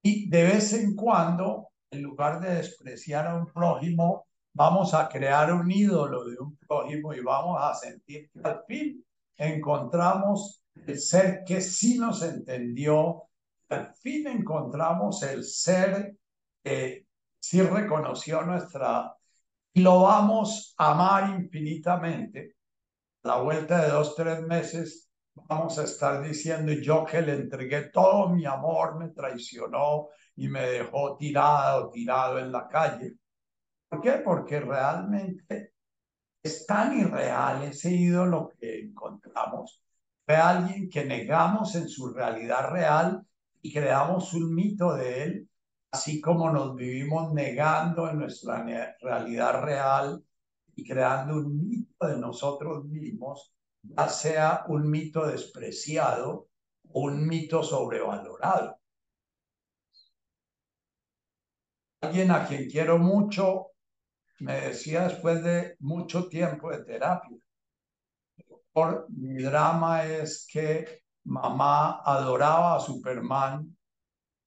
y de vez en cuando, en lugar de despreciar a un prójimo, vamos a crear un ídolo de un prójimo y vamos a sentir que al fin encontramos el ser que sí nos entendió, al fin encontramos el ser que sí reconoció nuestra y lo vamos a amar infinitamente. La vuelta de dos, tres meses vamos a estar diciendo yo que le entregué todo mi amor, me traicionó y me dejó tirado, tirado en la calle. ¿Por qué? Porque realmente es tan irreal ese ídolo que encontramos. Fue alguien que negamos en su realidad real y creamos un mito de él, así como nos vivimos negando en nuestra realidad real y creando un mito de nosotros mismos, ya sea un mito despreciado o un mito sobrevalorado. Alguien a quien quiero mucho me decía después de mucho tiempo de terapia, mi drama es que mamá adoraba a Superman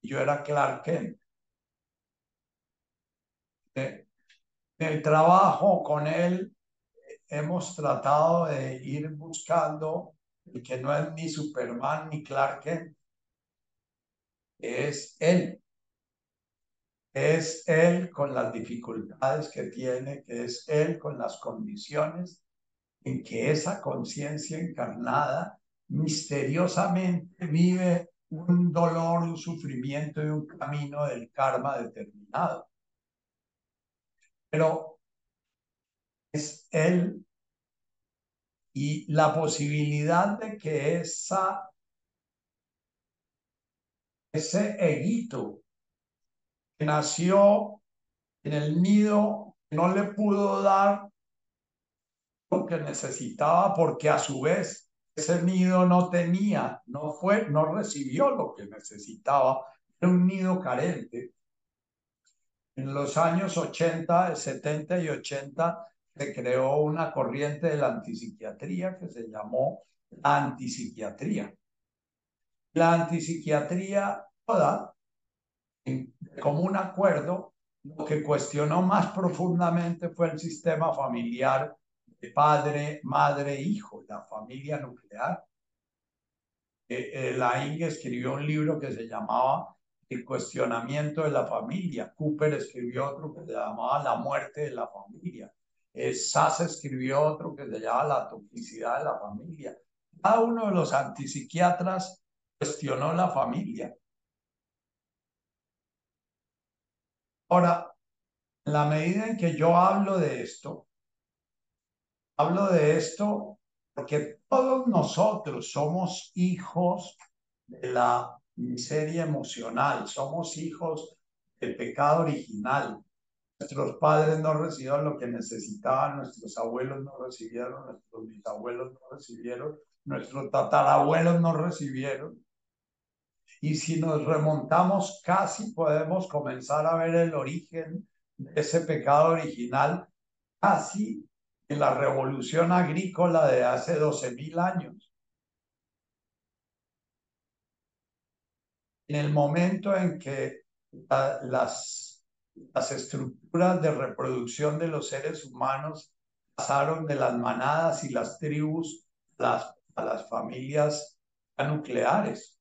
y yo era Clark Kent. En el trabajo con él hemos tratado de ir buscando el que no es ni Superman ni Clark Kent, es él es Él con las dificultades que tiene, que es Él con las condiciones en que esa conciencia encarnada misteriosamente vive un dolor, un sufrimiento y un camino del karma determinado. Pero es Él y la posibilidad de que esa, ese eguito que nació en el nido, no le pudo dar lo que necesitaba porque a su vez ese nido no tenía, no fue, no recibió lo que necesitaba, era un nido carente. En los años 80, 70 y 80 se creó una corriente de la antipsiquiatría que se llamó la antipsiquiatría. La antipsiquiatría toda como un acuerdo, lo que cuestionó más profundamente fue el sistema familiar de padre, madre, hijo, la familia nuclear. Eh, eh, la Inge escribió un libro que se llamaba El cuestionamiento de la familia. Cooper escribió otro que se llamaba La muerte de la familia. Eh, Sass escribió otro que se llamaba La toxicidad de la familia. Cada uno de los antipsiquiatras cuestionó la familia Ahora, la medida en que yo hablo de esto, hablo de esto porque todos nosotros somos hijos de la miseria emocional, somos hijos del pecado original. Nuestros padres no recibieron lo que necesitaban, nuestros abuelos no recibieron, nuestros bisabuelos no recibieron, nuestros tatarabuelos no recibieron. Y si nos remontamos casi podemos comenzar a ver el origen de ese pecado original casi en la revolución agrícola de hace 12.000 años. En el momento en que las, las estructuras de reproducción de los seres humanos pasaron de las manadas y las tribus las, a las familias nucleares.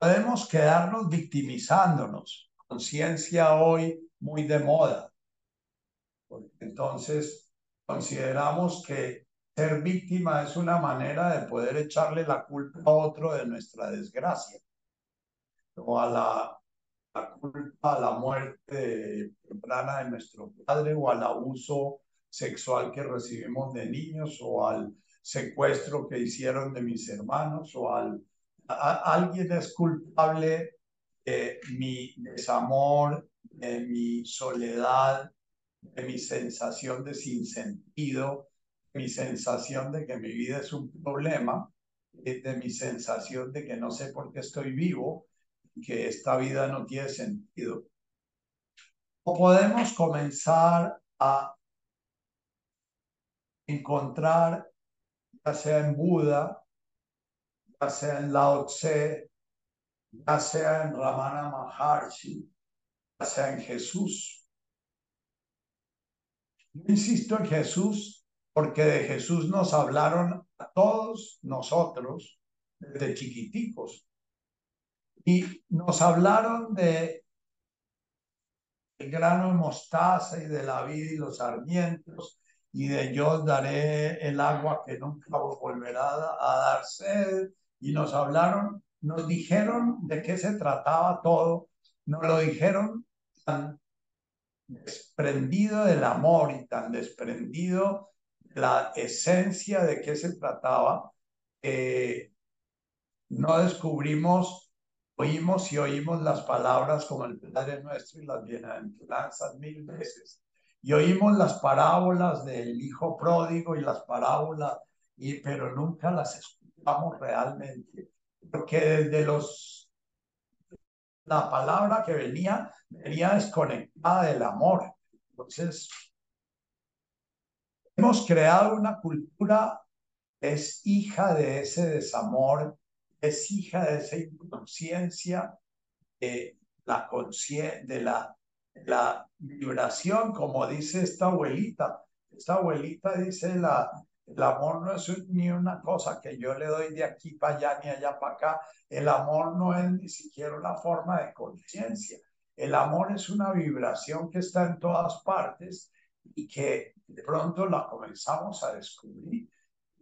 podemos quedarnos victimizándonos. Conciencia hoy muy de moda. Entonces, consideramos que ser víctima es una manera de poder echarle la culpa a otro de nuestra desgracia o a la, la culpa a la muerte temprana de nuestro padre o al abuso sexual que recibimos de niños o al secuestro que hicieron de mis hermanos o al alguien es culpable de mi desamor, de mi soledad, de mi sensación de sinsentido, de mi sensación de que mi vida es un problema, de mi sensación de que no sé por qué estoy vivo, que esta vida no tiene sentido. O podemos comenzar a encontrar, ya sea en Buda, sea en Lao Tse, ya sea en Ramana Maharshi, ya sea en Jesús. Insisto en Jesús porque de Jesús nos hablaron a todos nosotros desde chiquiticos. Y nos hablaron de el grano de mostaza y de la vida y los sarmientos y de yo daré el agua que nunca volverá a dar sed. Y nos hablaron, nos dijeron de qué se trataba todo, nos lo dijeron tan desprendido del amor y tan desprendido de la esencia de qué se trataba, que no descubrimos, oímos y oímos las palabras como el Padre Nuestro y las bienaventuranzas mil veces y oímos las parábolas del hijo pródigo y las parábolas, y, pero nunca las escuchamos realmente, porque desde los, la palabra que venía, venía desconectada del amor. Entonces, hemos creado una cultura es hija de ese desamor, es hija de esa inconsciencia, de la, de la la vibración, como dice esta abuelita. Esta abuelita dice, la, el amor no es ni una cosa que yo le doy de aquí para allá ni allá para acá. El amor no es ni siquiera una forma de conciencia. El amor es una vibración que está en todas partes y que de pronto la comenzamos a descubrir.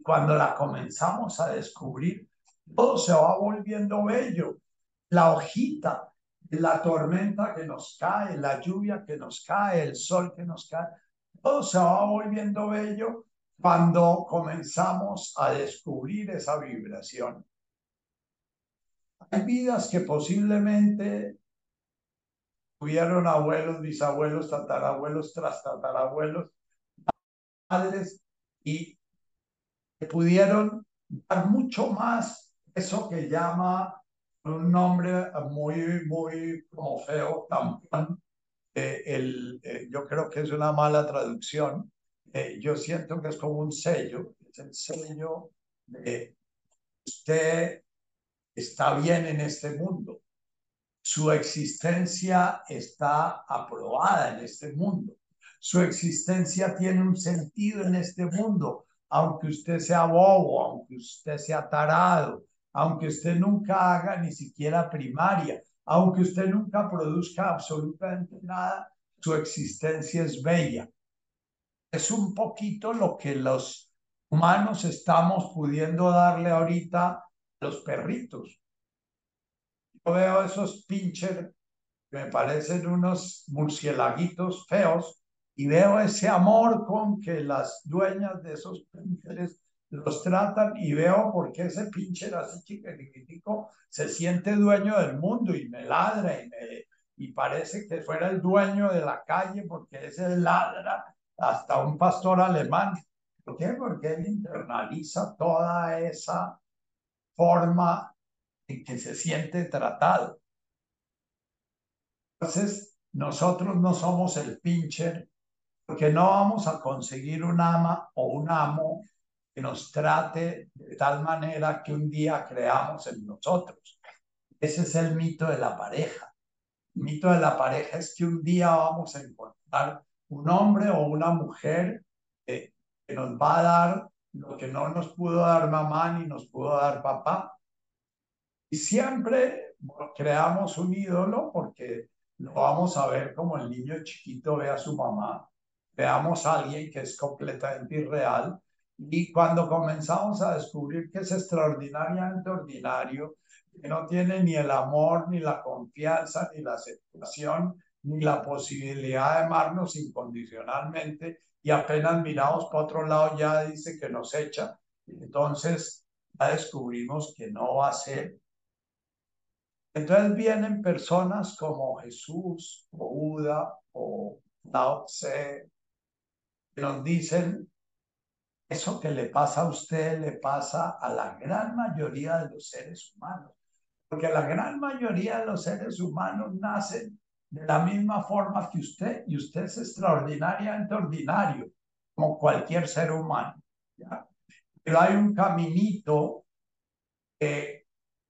Cuando la comenzamos a descubrir, todo se va volviendo bello. La hojita la tormenta que nos cae, la lluvia que nos cae, el sol que nos cae, todo se va volviendo bello cuando comenzamos a descubrir esa vibración. Hay vidas que posiblemente tuvieron abuelos, bisabuelos, tatarabuelos, tras tatarabuelos, padres y pudieron dar mucho más eso que llama un nombre muy, muy como feo, tampón. Eh, el, eh, yo creo que es una mala traducción. Eh, yo siento que es como un sello, es el sello de usted está bien en este mundo. Su existencia está aprobada en este mundo. Su existencia tiene un sentido en este mundo, aunque usted sea bobo, aunque usted sea tarado, aunque usted nunca haga ni siquiera primaria, aunque usted nunca produzca absolutamente nada, su existencia es bella. Es un poquito lo que los humanos estamos pudiendo darle ahorita a los perritos. Yo veo esos pincher que me parecen unos murcielaguitos feos y veo ese amor con que las dueñas de esos pincheres los tratan y veo por qué ese pinche chiquitico se siente dueño del mundo y me ladra y, me, y parece que fuera el dueño de la calle porque ese ladra hasta un pastor alemán. ¿Por qué? Porque él internaliza toda esa forma en que se siente tratado. Entonces, nosotros no somos el pincher porque no vamos a conseguir un ama o un amo nos trate de tal manera que un día creamos en nosotros. Ese es el mito de la pareja. El mito de la pareja es que un día vamos a encontrar un hombre o una mujer que, que nos va a dar lo que no nos pudo dar mamá ni nos pudo dar papá. Y siempre creamos un ídolo porque lo vamos a ver como el niño chiquito ve a su mamá. Veamos a alguien que es completamente irreal y cuando comenzamos a descubrir que es extraordinariamente ordinario, que no tiene ni el amor, ni la confianza, ni la aceptación, ni la posibilidad de amarnos incondicionalmente, y apenas miramos para otro lado ya dice que nos echa, entonces ya descubrimos que no va a ser. Entonces vienen personas como Jesús o Buda o Lao Tse, que nos dicen eso que le pasa a usted le pasa a la gran mayoría de los seres humanos, porque la gran mayoría de los seres humanos nacen de la misma forma que usted y usted es extraordinariamente ordinario, como cualquier ser humano. Pero hay un caminito que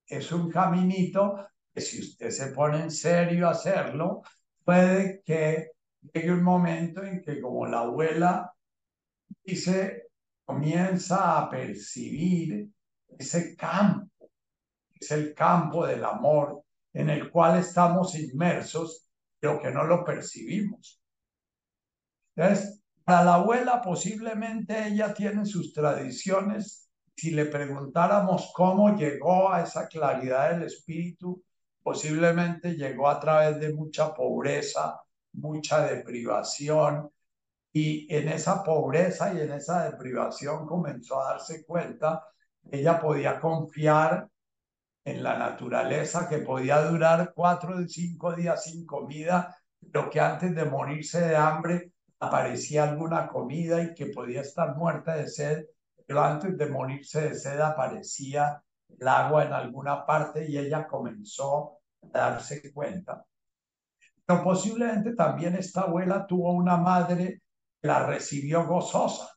es un caminito que si usted se pone en serio a hacerlo, puede que llegue un momento en que como la abuela dice, comienza a percibir ese campo, es el campo del amor en el cual estamos inmersos, pero que no lo percibimos. Entonces, para la abuela posiblemente ella tiene sus tradiciones. Si le preguntáramos cómo llegó a esa claridad del espíritu, posiblemente llegó a través de mucha pobreza, mucha deprivación, y en esa pobreza y en esa deprivación comenzó a darse cuenta ella podía confiar en la naturaleza, que podía durar cuatro o cinco días sin comida, pero que antes de morirse de hambre aparecía alguna comida y que podía estar muerta de sed, pero antes de morirse de sed aparecía el agua en alguna parte y ella comenzó a darse cuenta. Pero posiblemente también esta abuela tuvo una madre la recibió gozosa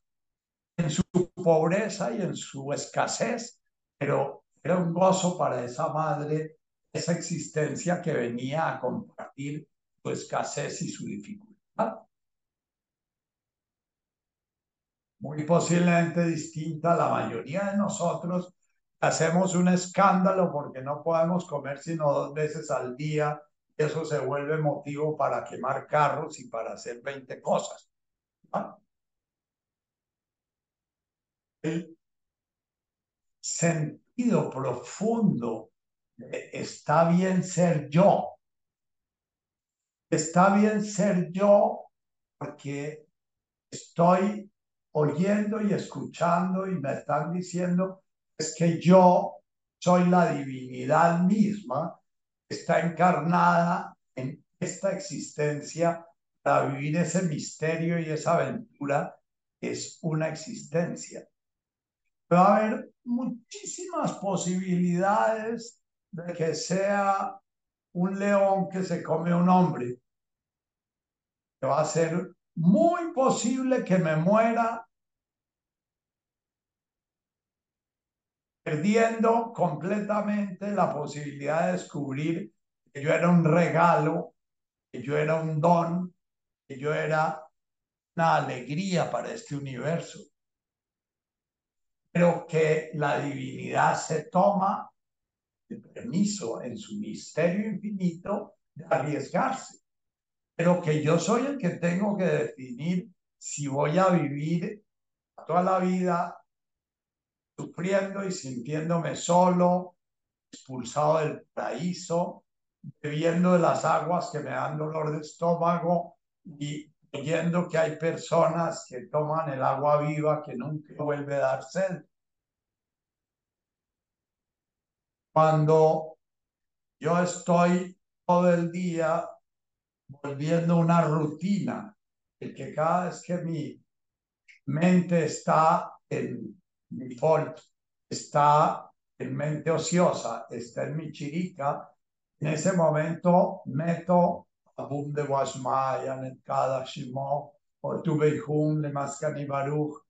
en su pobreza y en su escasez, pero era un gozo para esa madre esa existencia que venía a compartir su escasez y su dificultad. Muy posiblemente distinta a la mayoría de nosotros, hacemos un escándalo porque no podemos comer sino dos veces al día. Eso se vuelve motivo para quemar carros y para hacer 20 cosas. El sentido profundo está bien ser yo. Está bien ser yo porque estoy oyendo y escuchando y me están diciendo es que yo soy la divinidad misma, está encarnada en esta existencia para vivir ese misterio y esa aventura es una existencia. Va a haber muchísimas posibilidades de que sea un león que se come un hombre. va a ser muy posible que me muera perdiendo completamente la posibilidad de descubrir que yo era un regalo, que yo era un don, yo era una alegría para este universo, pero que la divinidad se toma el permiso en su misterio infinito de arriesgarse, pero que yo soy el que tengo que definir si voy a vivir toda la vida sufriendo y sintiéndome solo, expulsado del paraíso, bebiendo de las aguas que me dan dolor de estómago y oyendo que hay personas que toman el agua viva que nunca vuelve a dar sed. Cuando yo estoy todo el día volviendo una rutina, el que cada vez que mi mente está en default, está en mente ociosa, está en mi chirica, en ese momento meto Abum de Washmaya, Netkada Shimo, o Tubeihum, le Baruch.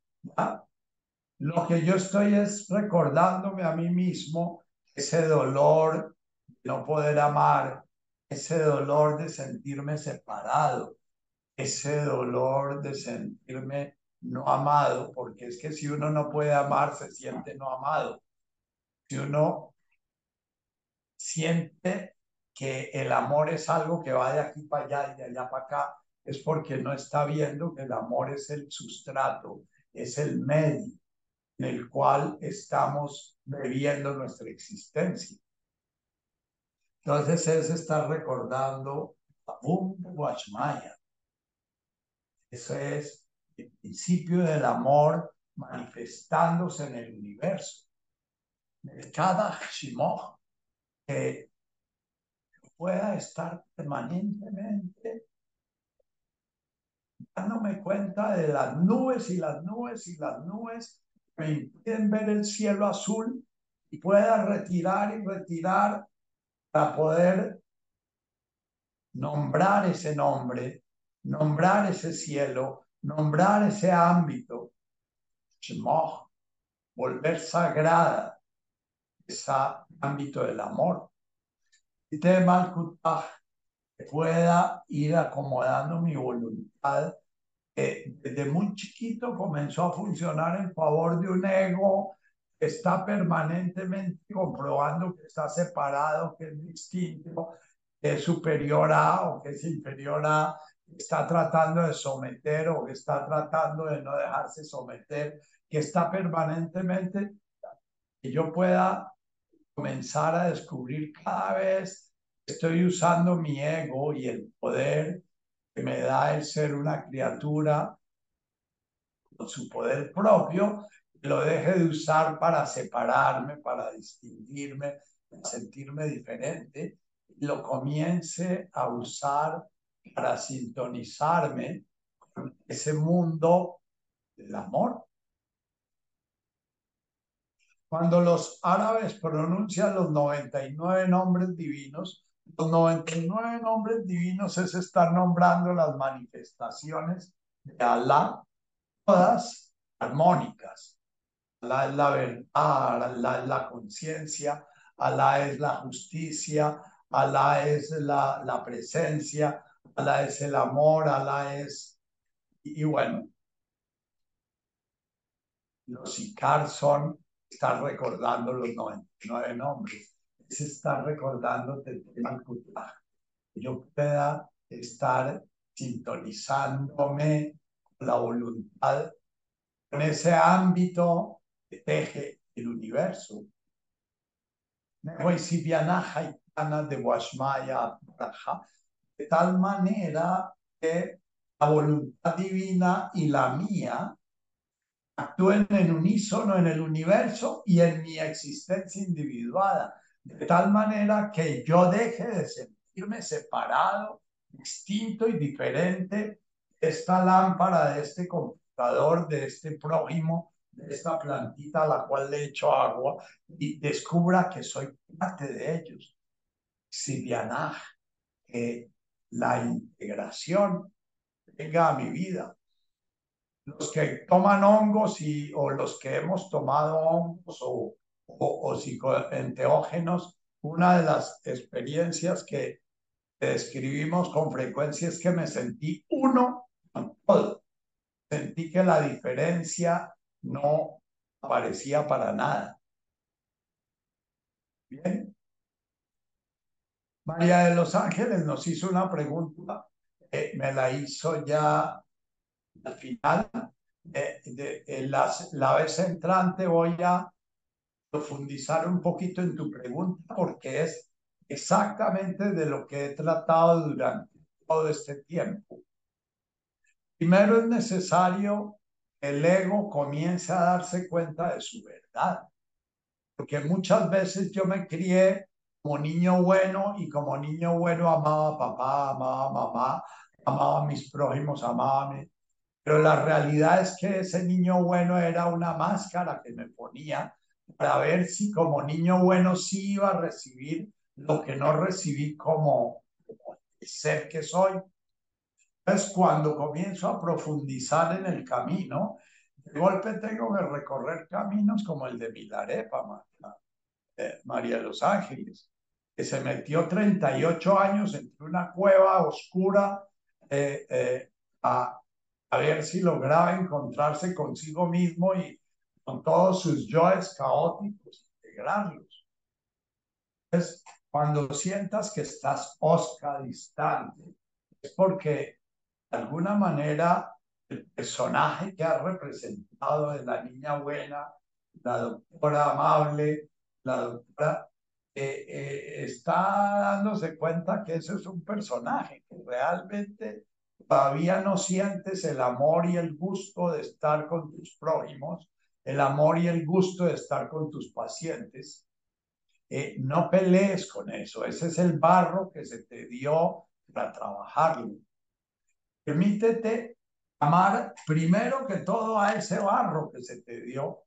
Lo que yo estoy es recordándome a mí mismo ese dolor de no poder amar, ese dolor de sentirme separado, ese dolor de sentirme no amado, porque es que si uno no puede amar, se siente no amado. Si uno siente que el amor es algo que va de aquí para allá y de allá para acá, es porque no está viendo que el amor es el sustrato, es el medio en el cual estamos viviendo nuestra existencia. Entonces él se está recordando a Wachmaya. Eso es el principio del amor manifestándose en el universo. Cada Shimoh, que pueda estar permanentemente dándome cuenta de las nubes y las nubes y las nubes me impiden ver el cielo azul y pueda retirar y retirar para poder nombrar ese nombre, nombrar ese cielo, nombrar ese ámbito, volver sagrada ese ámbito del amor de Malkutaj pueda ir acomodando mi voluntad. desde muy chiquito comenzó a funcionar en favor de un ego que está permanentemente comprobando que está separado, que es distinto, que es superior a o que es inferior a, que está tratando de someter o que está tratando de no dejarse someter, que está permanentemente, que yo pueda comenzar a descubrir cada vez estoy usando mi ego y el poder que me da el ser una criatura con su poder propio, lo deje de usar para separarme, para distinguirme, para sentirme diferente, lo comience a usar para sintonizarme con ese mundo del amor. Cuando los árabes pronuncian los 99 nombres divinos, los 99 nombres divinos es estar nombrando las manifestaciones de Alá, todas armónicas. Alá es la verdad, Alá es la conciencia, Alá es la justicia, Alá es la, la presencia, Alá es el amor, Alá es... Y, bueno, los Icar son estar recordando los 99 nombres es estar recordándote que yo pueda estar sintonizándome con la voluntad, con ese ámbito que teje el universo. De tal manera que la voluntad divina y la mía actúen en unísono en el universo y en mi existencia individual de tal manera que yo deje de sentirme separado, distinto y diferente de esta lámpara, de este computador, de este prójimo, de esta plantita a la cual le echo agua y descubra que soy parte de ellos. Sibianaj, que la integración venga a mi vida. Los que toman hongos y, o los que hemos tomado hongos o o, o psicoenteógenos, una de las experiencias que describimos con frecuencia es que me sentí uno con todo. Sentí que la diferencia no aparecía para nada. Bien. María de los Ángeles nos hizo una pregunta, me la hizo ya al final. de, la, la vez entrante voy a profundizar un poquito en tu pregunta porque es exactamente de lo que he tratado durante todo este tiempo. Primero es necesario que el ego comience a darse cuenta de su verdad, porque muchas veces yo me crié como niño bueno y como niño bueno amaba a papá, amaba a mamá, amaba a mis prójimos, amaba a mí. Pero la realidad es que ese niño bueno era una máscara que me ponía para ver si como niño bueno sí iba a recibir lo que no recibí como, ser que soy. Entonces, cuando comienzo a profundizar en el camino, de golpe tengo que recorrer caminos como el de Milarepa, eh, María de los Ángeles, que se metió 38 años entre una cueva oscura eh, eh, a, a ver si lograba encontrarse consigo mismo y con todos sus yoes caóticos, integrarlos. Entonces, cuando sientas que estás osca, distante, es porque de alguna manera el personaje que ha representado de la niña buena, la doctora amable, la doctora, eh, eh, está dándose cuenta que eso es un personaje, que realmente todavía no sientes el amor y el gusto de estar con tus prójimos, el amor y el gusto de estar con tus pacientes, eh, no pelees con eso. Ese es el barro que se te dio para trabajarlo. Permítete amar primero que todo a ese barro que se te dio,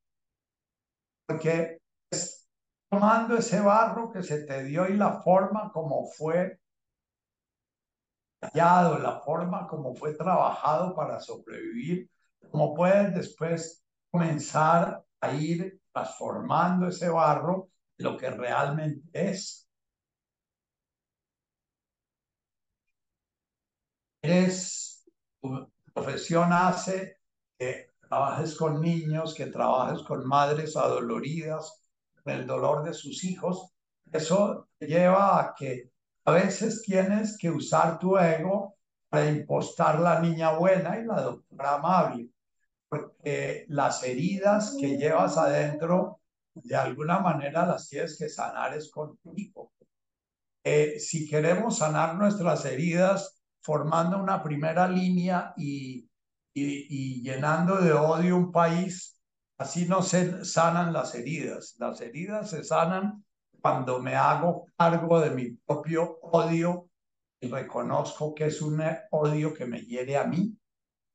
porque es tomando ese barro que se te dio y la forma como fue la forma como fue trabajado para sobrevivir, como puedes después comenzar a ir transformando ese barro lo que realmente es. Eres, tu profesión hace que trabajes con niños, que trabajes con madres adoloridas, con el dolor de sus hijos. Eso lleva a que a veces tienes que usar tu ego para impostar la niña buena y la doctora amable, porque las heridas que llevas adentro, de alguna manera las tienes que sanar es contigo. Eh, si queremos sanar nuestras heridas formando una primera línea y, y, llenando de odio un país, así no se sanan las heridas. Las heridas se sanan cuando me hago cargo de mi propio odio y reconozco que es un odio que me hiere a mí,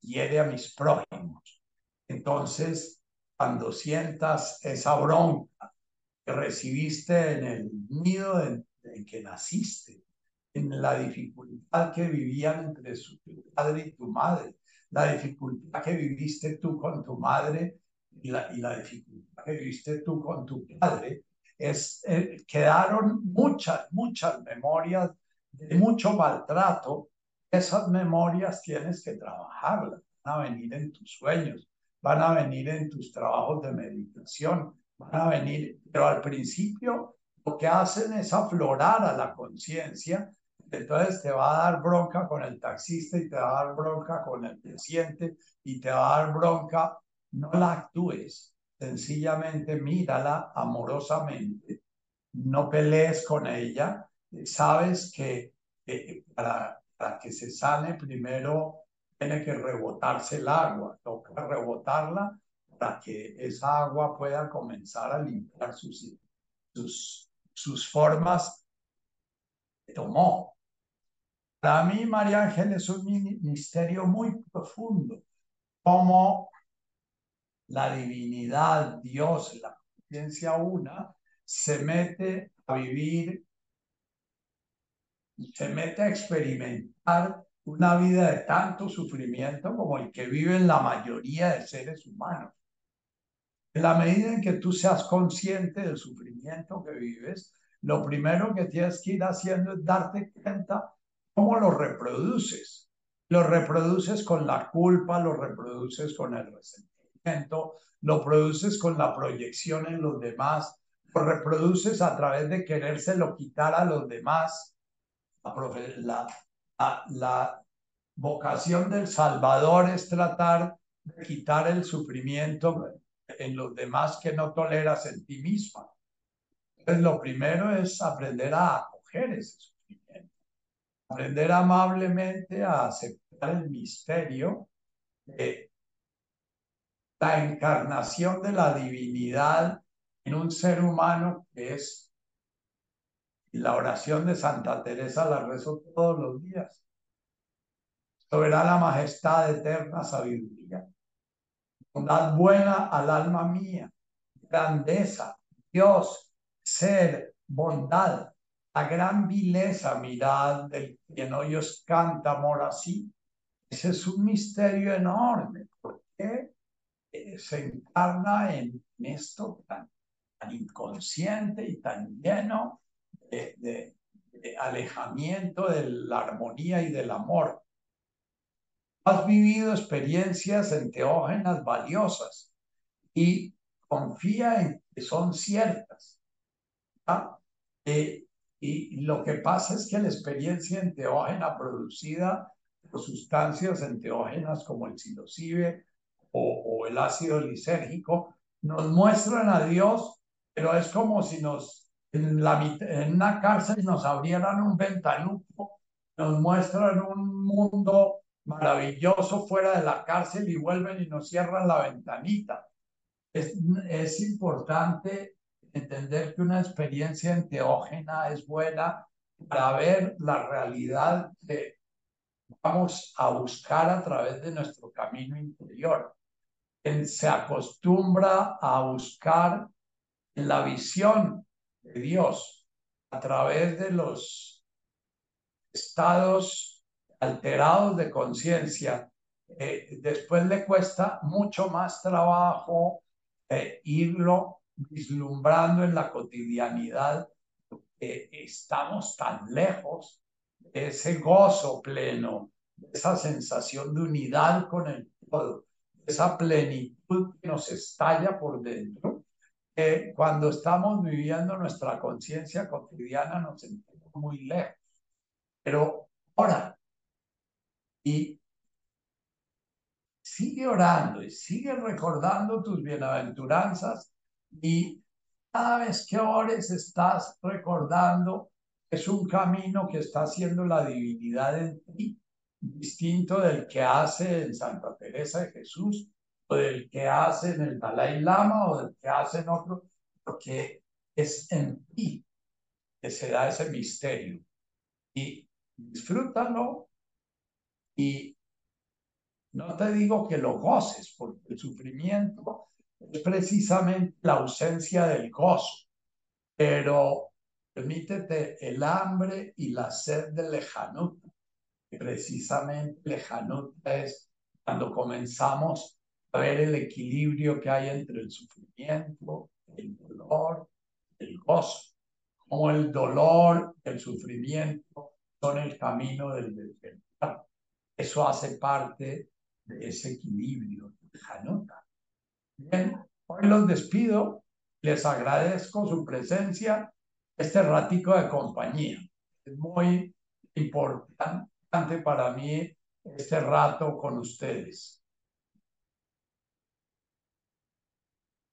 hiere a mis prójimos. Entonces, cuando sientas esa bronca que recibiste en el nido en, que naciste, en la dificultad que vivían entre su padre y tu madre, la dificultad que viviste tú con tu madre y la dificultad que viviste tú con tu padre, es, eh, quedaron muchas, muchas memorias de mucho maltrato. Esas memorias tienes que trabajarlas, van a venir en tus sueños, van a venir en tus trabajos de meditación, van a venir, pero al principio lo que hacen es aflorar a la conciencia, entonces te va a dar bronca con el taxista y te va a dar bronca con el paciente y te va a dar bronca, no la actúes, sencillamente mírala amorosamente, no pelees con ella, sabes que para, para que se sane primero tiene que rebotarse el agua, toca rebotarla para que esa agua pueda comenzar a limpiar sus, sus, sus formas que tomó. Para mí, María Ángel, es un misterio muy profundo, la divinidad, Dios, la conciencia una, se mete a vivir, se mete a experimentar una vida de tanto sufrimiento como el que viven la mayoría de seres humanos. En la medida en que tú seas consciente del sufrimiento que vives, lo primero que tienes que ir haciendo es darte cuenta cómo lo reproduces. Lo reproduces con la culpa, lo reproduces con el resentimiento, lo produces con la proyección en los demás, lo reproduces a través de querérselo quitar a los demás. La, la, la vocación del Salvador es tratar de quitar el sufrimiento en los demás que no toleras en ti misma. Entonces, lo primero es aprender a acoger ese sufrimiento, aprender amablemente a aceptar el misterio de la encarnación de la divinidad en un ser humano es la oración de Santa Teresa la rezo todos los días. Soberana majestad, eterna sabiduría. Bondad buena al alma mía. Grandeza, Dios, ser, bondad. La gran vileza, mirad, del quien hoy os canta amor así. Ese es un misterio enorme, porque eh, se encarna en esto tan, inconsciente y tan lleno de alejamiento de la armonía y del amor has vivido experiencias enteógenas valiosas y confía en que son ciertas. Eh, y lo que pasa es que la experiencia enteógena producida por sustancias enteógenas como el psilocibe o, el ácido lisérgico nos muestran a Dios, pero es como si nos en, la, en una cárcel nos abrieran un ventanuco, nos muestran un mundo maravilloso fuera de la cárcel y vuelven y nos cierran la ventanita. Es, es importante entender que una experiencia enteógena es buena para ver la realidad que vamos a buscar a través de nuestro camino interior. Se acostumbra a buscar la visión de Dios a través de los estados alterados de conciencia, eh, después le cuesta mucho más trabajo eh, irlo vislumbrando en la cotidianidad. estamos tan lejos de ese gozo pleno, esa sensación de unidad con el todo, esa plenitud que nos estalla por dentro, que cuando estamos viviendo nuestra conciencia cotidiana nos sentimos muy lejos. Pero ahora, y sigue orando y sigue recordando tus bienaventuranzas y cada vez que ores estás recordando es un camino que está haciendo la divinidad en ti, distinto del que hace en Santa Teresa de Jesús o del que hace en el Dalai Lama o del que hace en otro, porque es en ti que se da ese misterio. Y disfrútalo y no te digo que lo goces, porque el sufrimiento es precisamente la ausencia del gozo, pero permítete el hambre y la sed de lejanuta. Precisamente lejanuta es cuando comenzamos a ver el equilibrio que hay entre el sufrimiento, el dolor, el gozo, como el dolor, el sufrimiento son el camino del despertar. Eso hace parte de ese equilibrio, lejanuta. Bien, hoy los despido. Les agradezco su presencia, este ratico de compañía. Es muy importante para mí este rato con ustedes.